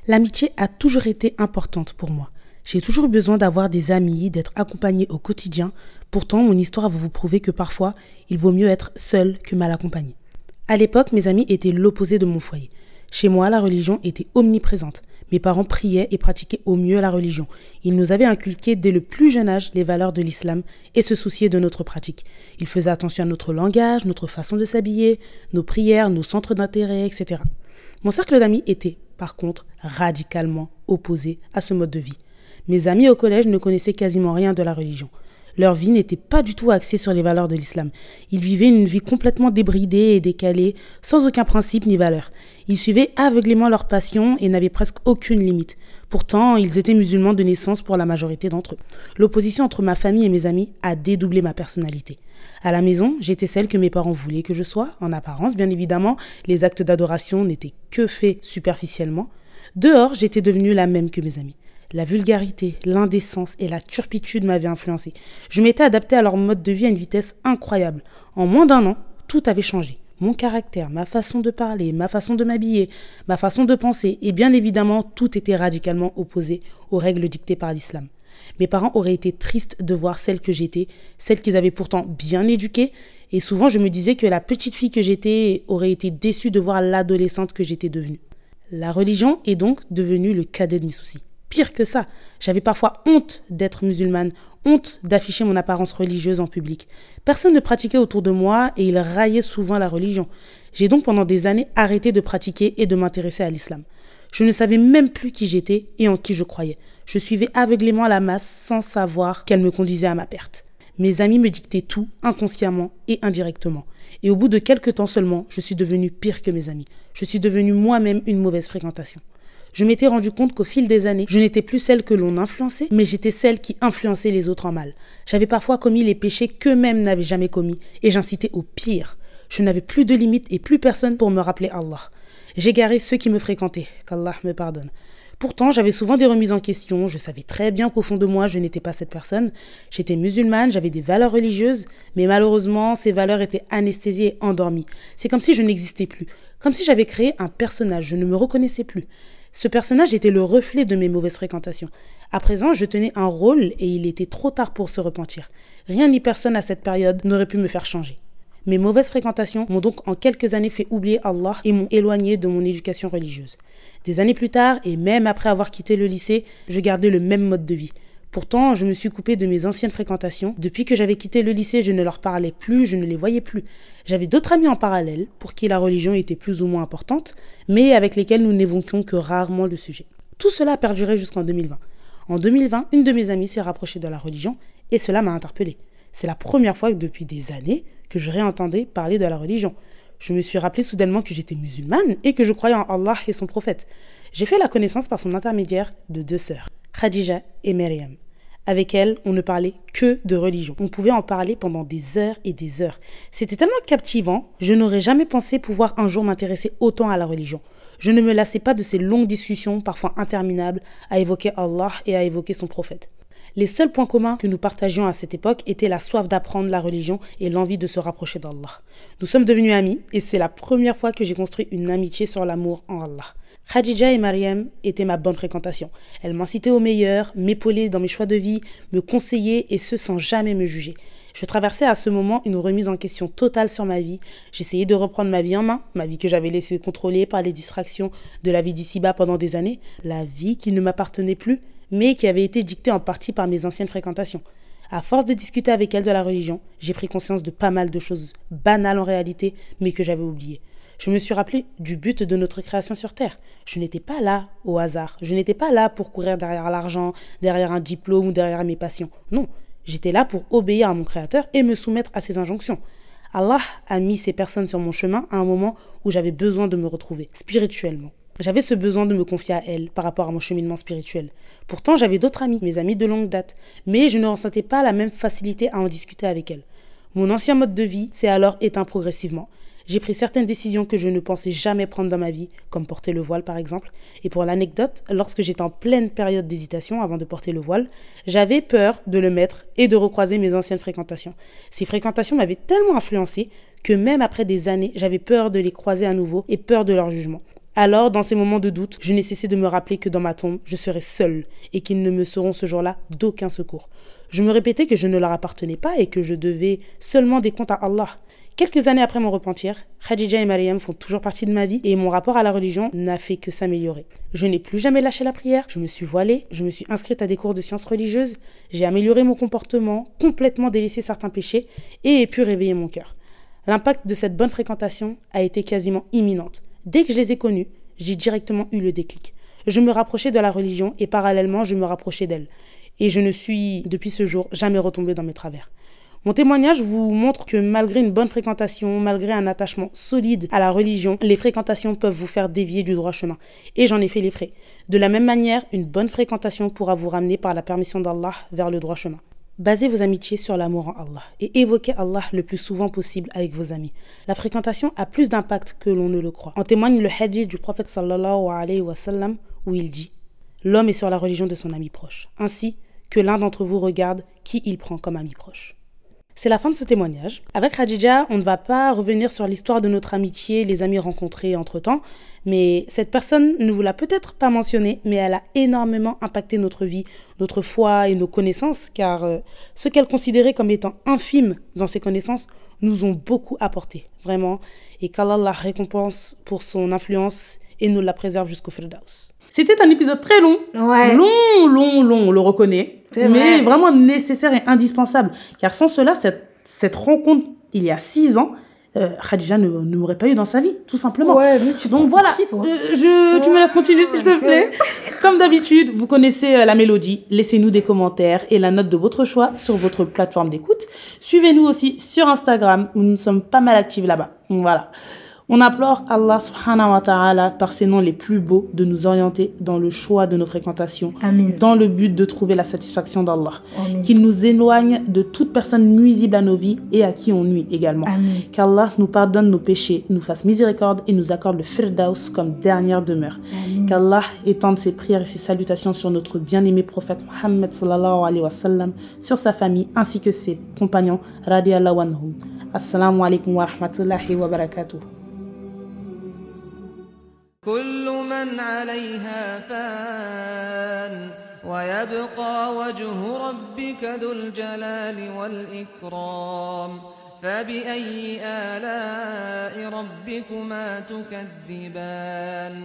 [SPEAKER 2] L'amitié a toujours été importante pour moi. J'ai toujours besoin d'avoir des amis, d'être accompagné au quotidien. Pourtant, mon histoire va vous prouver que parfois, il vaut mieux être seul que mal accompagné. À l'époque, mes amis étaient l'opposé de mon foyer. Chez moi, la religion était omniprésente. Mes parents priaient et pratiquaient au mieux la religion. Ils nous avaient inculqué dès le plus jeune âge les valeurs de l'islam et se souciaient de notre pratique. Ils faisaient attention à notre langage, notre façon de s'habiller, nos prières, nos centres d'intérêt, etc. Mon cercle d'amis était, par contre, radicalement opposé à ce mode de vie. Mes amis au collège ne connaissaient quasiment rien de la religion. Leur vie n'était pas du tout axée sur les valeurs de l'islam. Ils vivaient une vie complètement débridée et décalée, sans aucun principe ni valeur. Ils suivaient aveuglément leur passion et n'avaient presque aucune limite. Pourtant, ils étaient musulmans de naissance pour la majorité d'entre eux. L'opposition entre ma famille et mes amis a dédoublé ma personnalité. À la maison, j'étais celle que mes parents voulaient que je sois, en apparence bien évidemment, les actes d'adoration n'étaient que faits superficiellement. Dehors, j'étais devenue la même que mes amis. La vulgarité, l'indécence et la turpitude m'avaient influencé. Je m'étais adaptée à leur mode de vie à une vitesse incroyable. En moins d'un an, tout avait changé. Mon caractère, ma façon de parler, ma façon de m'habiller, ma façon de penser, et bien évidemment, tout était radicalement opposé aux règles dictées par l'islam. Mes parents auraient été tristes de voir celle que j'étais, celle qu'ils avaient pourtant bien éduquée, et souvent je me disais que la petite fille que j'étais aurait été déçue de voir l'adolescente que j'étais devenue. La religion est donc devenue le cadet de mes soucis. Pire que ça, j'avais parfois honte d'être musulmane, honte d'afficher mon apparence religieuse en public. Personne ne pratiquait autour de moi et ils raillaient souvent la religion. J'ai donc pendant des années arrêté de pratiquer et de m'intéresser à l'islam. Je ne savais même plus qui j'étais et en qui je croyais. Je suivais aveuglément la masse sans savoir qu'elle me conduisait à ma perte. Mes amis me dictaient tout, inconsciemment et indirectement. Et au bout de quelques temps seulement, je suis devenue pire que mes amis. Je suis devenue moi-même une mauvaise fréquentation. Je m'étais rendu compte qu'au fil des années, je n'étais plus celle que l'on influençait, mais j'étais celle qui influençait les autres en mal. J'avais parfois commis les péchés qu'eux-mêmes n'avaient jamais commis, et j'incitais au pire. Je n'avais plus de limites et plus personne pour me rappeler Allah. J'égarais ceux qui me fréquentaient, qu'Allah me pardonne. Pourtant, j'avais souvent des remises en question, je savais très bien qu'au fond de moi, je n'étais pas cette personne. J'étais musulmane, j'avais des valeurs religieuses, mais malheureusement, ces valeurs étaient anesthésiées et endormies. C'est comme si je n'existais plus, comme si j'avais créé un personnage, je ne me reconnaissais plus. Ce personnage était le reflet de mes mauvaises fréquentations. À présent, je tenais un rôle et il était trop tard pour se repentir. Rien ni personne à cette période n'aurait pu me faire changer. Mes mauvaises fréquentations m'ont donc en quelques années fait oublier Allah et m'ont éloigné de mon éducation religieuse. Des années plus tard, et même après avoir quitté le lycée, je gardais le même mode de vie. Pourtant, je me suis coupée de mes anciennes fréquentations. Depuis que j'avais quitté le lycée, je ne leur parlais plus, je ne les voyais plus. J'avais d'autres amis en parallèle, pour qui la religion était plus ou moins importante, mais avec lesquels nous n'évoquions que rarement le sujet. Tout cela a perduré jusqu'en 2020. En 2020, une de mes amies s'est rapprochée de la religion, et cela m'a interpellée. C'est la première fois depuis des années que je réentendais parler de la religion. Je me suis rappelé soudainement que j'étais musulmane et que je croyais en Allah et son prophète. J'ai fait la connaissance par son intermédiaire de deux sœurs, Khadija et Myriam. Avec elles, on ne parlait que de religion. On pouvait en parler pendant des heures et des heures. C'était tellement captivant, je n'aurais jamais pensé pouvoir un jour m'intéresser autant à la religion. Je ne me lassais pas de ces longues discussions, parfois interminables, à évoquer Allah et à évoquer son prophète. Les seuls points communs que nous partagions à cette époque étaient la soif d'apprendre la religion et l'envie de se rapprocher d'Allah. Nous sommes devenus amis et c'est la première fois que j'ai construit une amitié sur l'amour en Allah. Khadija et Mariam étaient ma bonne fréquentation. Elles m'incitaient au meilleur, m'épaulaient dans mes choix de vie, me conseillaient et ce sans jamais me juger. Je traversais à ce moment une remise en question totale sur ma vie. J'essayais de reprendre ma vie en main, ma vie que j'avais laissée contrôler par les distractions de la vie d'ici-bas pendant des années, la vie qui ne m'appartenait plus, mais qui avait été dictée en partie par mes anciennes fréquentations. À force de discuter avec elles de la religion, j'ai pris conscience de pas mal de choses banales en réalité, mais que j'avais oubliées. Je me suis rappelé du but de notre création sur Terre. Je n'étais pas là au hasard. Je n'étais pas là pour courir derrière l'argent, derrière un diplôme ou derrière mes passions. Non, J'étais là pour obéir à mon Créateur et me soumettre à ses injonctions. Allah a mis ces personnes sur mon chemin à un moment où j'avais besoin de me retrouver spirituellement. J'avais ce besoin de me confier à elles par rapport à mon cheminement spirituel. Pourtant, j'avais d'autres amis, mes amis de longue date, mais je ne ressentais pas la même facilité à en discuter avec elles. Mon ancien mode de vie s'est alors éteint progressivement j'ai pris certaines décisions que je ne pensais jamais prendre dans ma vie, comme porter le voile par exemple. Et pour l'anecdote, lorsque j'étais en pleine période d'hésitation avant de porter le voile, j'avais peur de le mettre et de recroiser mes anciennes fréquentations. Ces fréquentations m'avaient tellement influencé que même après des années, j'avais peur de les croiser à nouveau et peur de leur jugement. Alors, dans ces moments de doute, je n'ai cessé de me rappeler que dans ma tombe, je serai seule et qu'ils ne me seront ce jour-là d'aucun secours. Je me répétais que je ne leur appartenais pas et que je devais seulement des comptes à Allah. Quelques années après mon repentir, Khadija et Mariam font toujours partie de ma vie et mon rapport à la religion n'a fait que s'améliorer. Je n'ai plus jamais lâché la prière, je me suis voilée, je me suis inscrite à des cours de sciences religieuses, j'ai amélioré mon comportement, complètement délaissé certains péchés et ai pu réveiller mon cœur. L'impact de cette bonne fréquentation a été quasiment imminente. Dès que je les ai connus, j'ai directement eu le déclic. Je me rapprochais de la religion et parallèlement je me rapprochais d'elle. Et je ne suis, depuis ce jour, jamais retombée dans mes travers. Mon témoignage vous montre que malgré une bonne fréquentation, malgré un attachement solide à la religion, les fréquentations peuvent vous faire dévier du droit chemin. Et j'en ai fait les frais. De la même manière, une bonne fréquentation pourra vous ramener par la permission d'Allah vers le droit chemin. Basez vos amitiés sur l'amour en Allah et évoquez Allah le plus souvent possible avec vos amis. La fréquentation a plus d'impact que l'on ne le croit. En témoigne le hadith du prophète sallallahu alayhi wa sallam où il dit L'homme est sur la religion de son ami proche, ainsi que l'un d'entre vous regarde qui il prend comme ami proche. C'est la fin de ce témoignage. Avec Khadija, on ne va pas revenir sur l'histoire de notre amitié, les amis rencontrés entre-temps, mais cette personne ne vous l'a peut-être pas mentionné, mais elle a énormément impacté notre vie, notre foi et nos connaissances, car euh, ce qu'elle considérait comme étant infime dans ses connaissances nous ont beaucoup apporté, vraiment, et qu'Allah la récompense pour son influence et nous la préserve jusqu'au Firdaus. C'était un épisode très long, long, long, long, on le reconnaît, mais vraiment nécessaire et indispensable. Car sans cela, cette, cette rencontre, il y a six ans, euh, Khadija ne, m'aurait pas eu dans sa vie, tout simplement. Donc voilà, euh, je, tu me laisses continuer s'il te plaît. Comme d'habitude, vous connaissez euh, la mélodie. Laissez-nous des commentaires et la note de votre choix sur votre plateforme d'écoute. Suivez-nous aussi sur Instagram où nous sommes pas mal actifs là-bas. Voilà. On implore Allah subhanahu wa ta'ala par ses noms les plus beaux de nous orienter dans le choix de nos fréquentations, dans le but de trouver la satisfaction d'Allah. Qu'il nous éloigne de toute personne nuisible à nos vies et à qui on nuit également. Qu'Allah nous pardonne nos péchés, nous fasse miséricorde et nous accorde le firdaus comme dernière demeure. Qu'Allah étende ses prières et ses salutations sur notre bien-aimé prophète Muhammad sallallahu alayhi wa sallam, sur sa famille ainsi que ses compagnons radiallahu anhum. Assalamu alaikum wa rahmatullahi wa barakatuh.
[SPEAKER 3] كل من عليها فان ويبقى وجه ربك ذو الجلال والإكرام فبأي آلاء ربكما تكذبان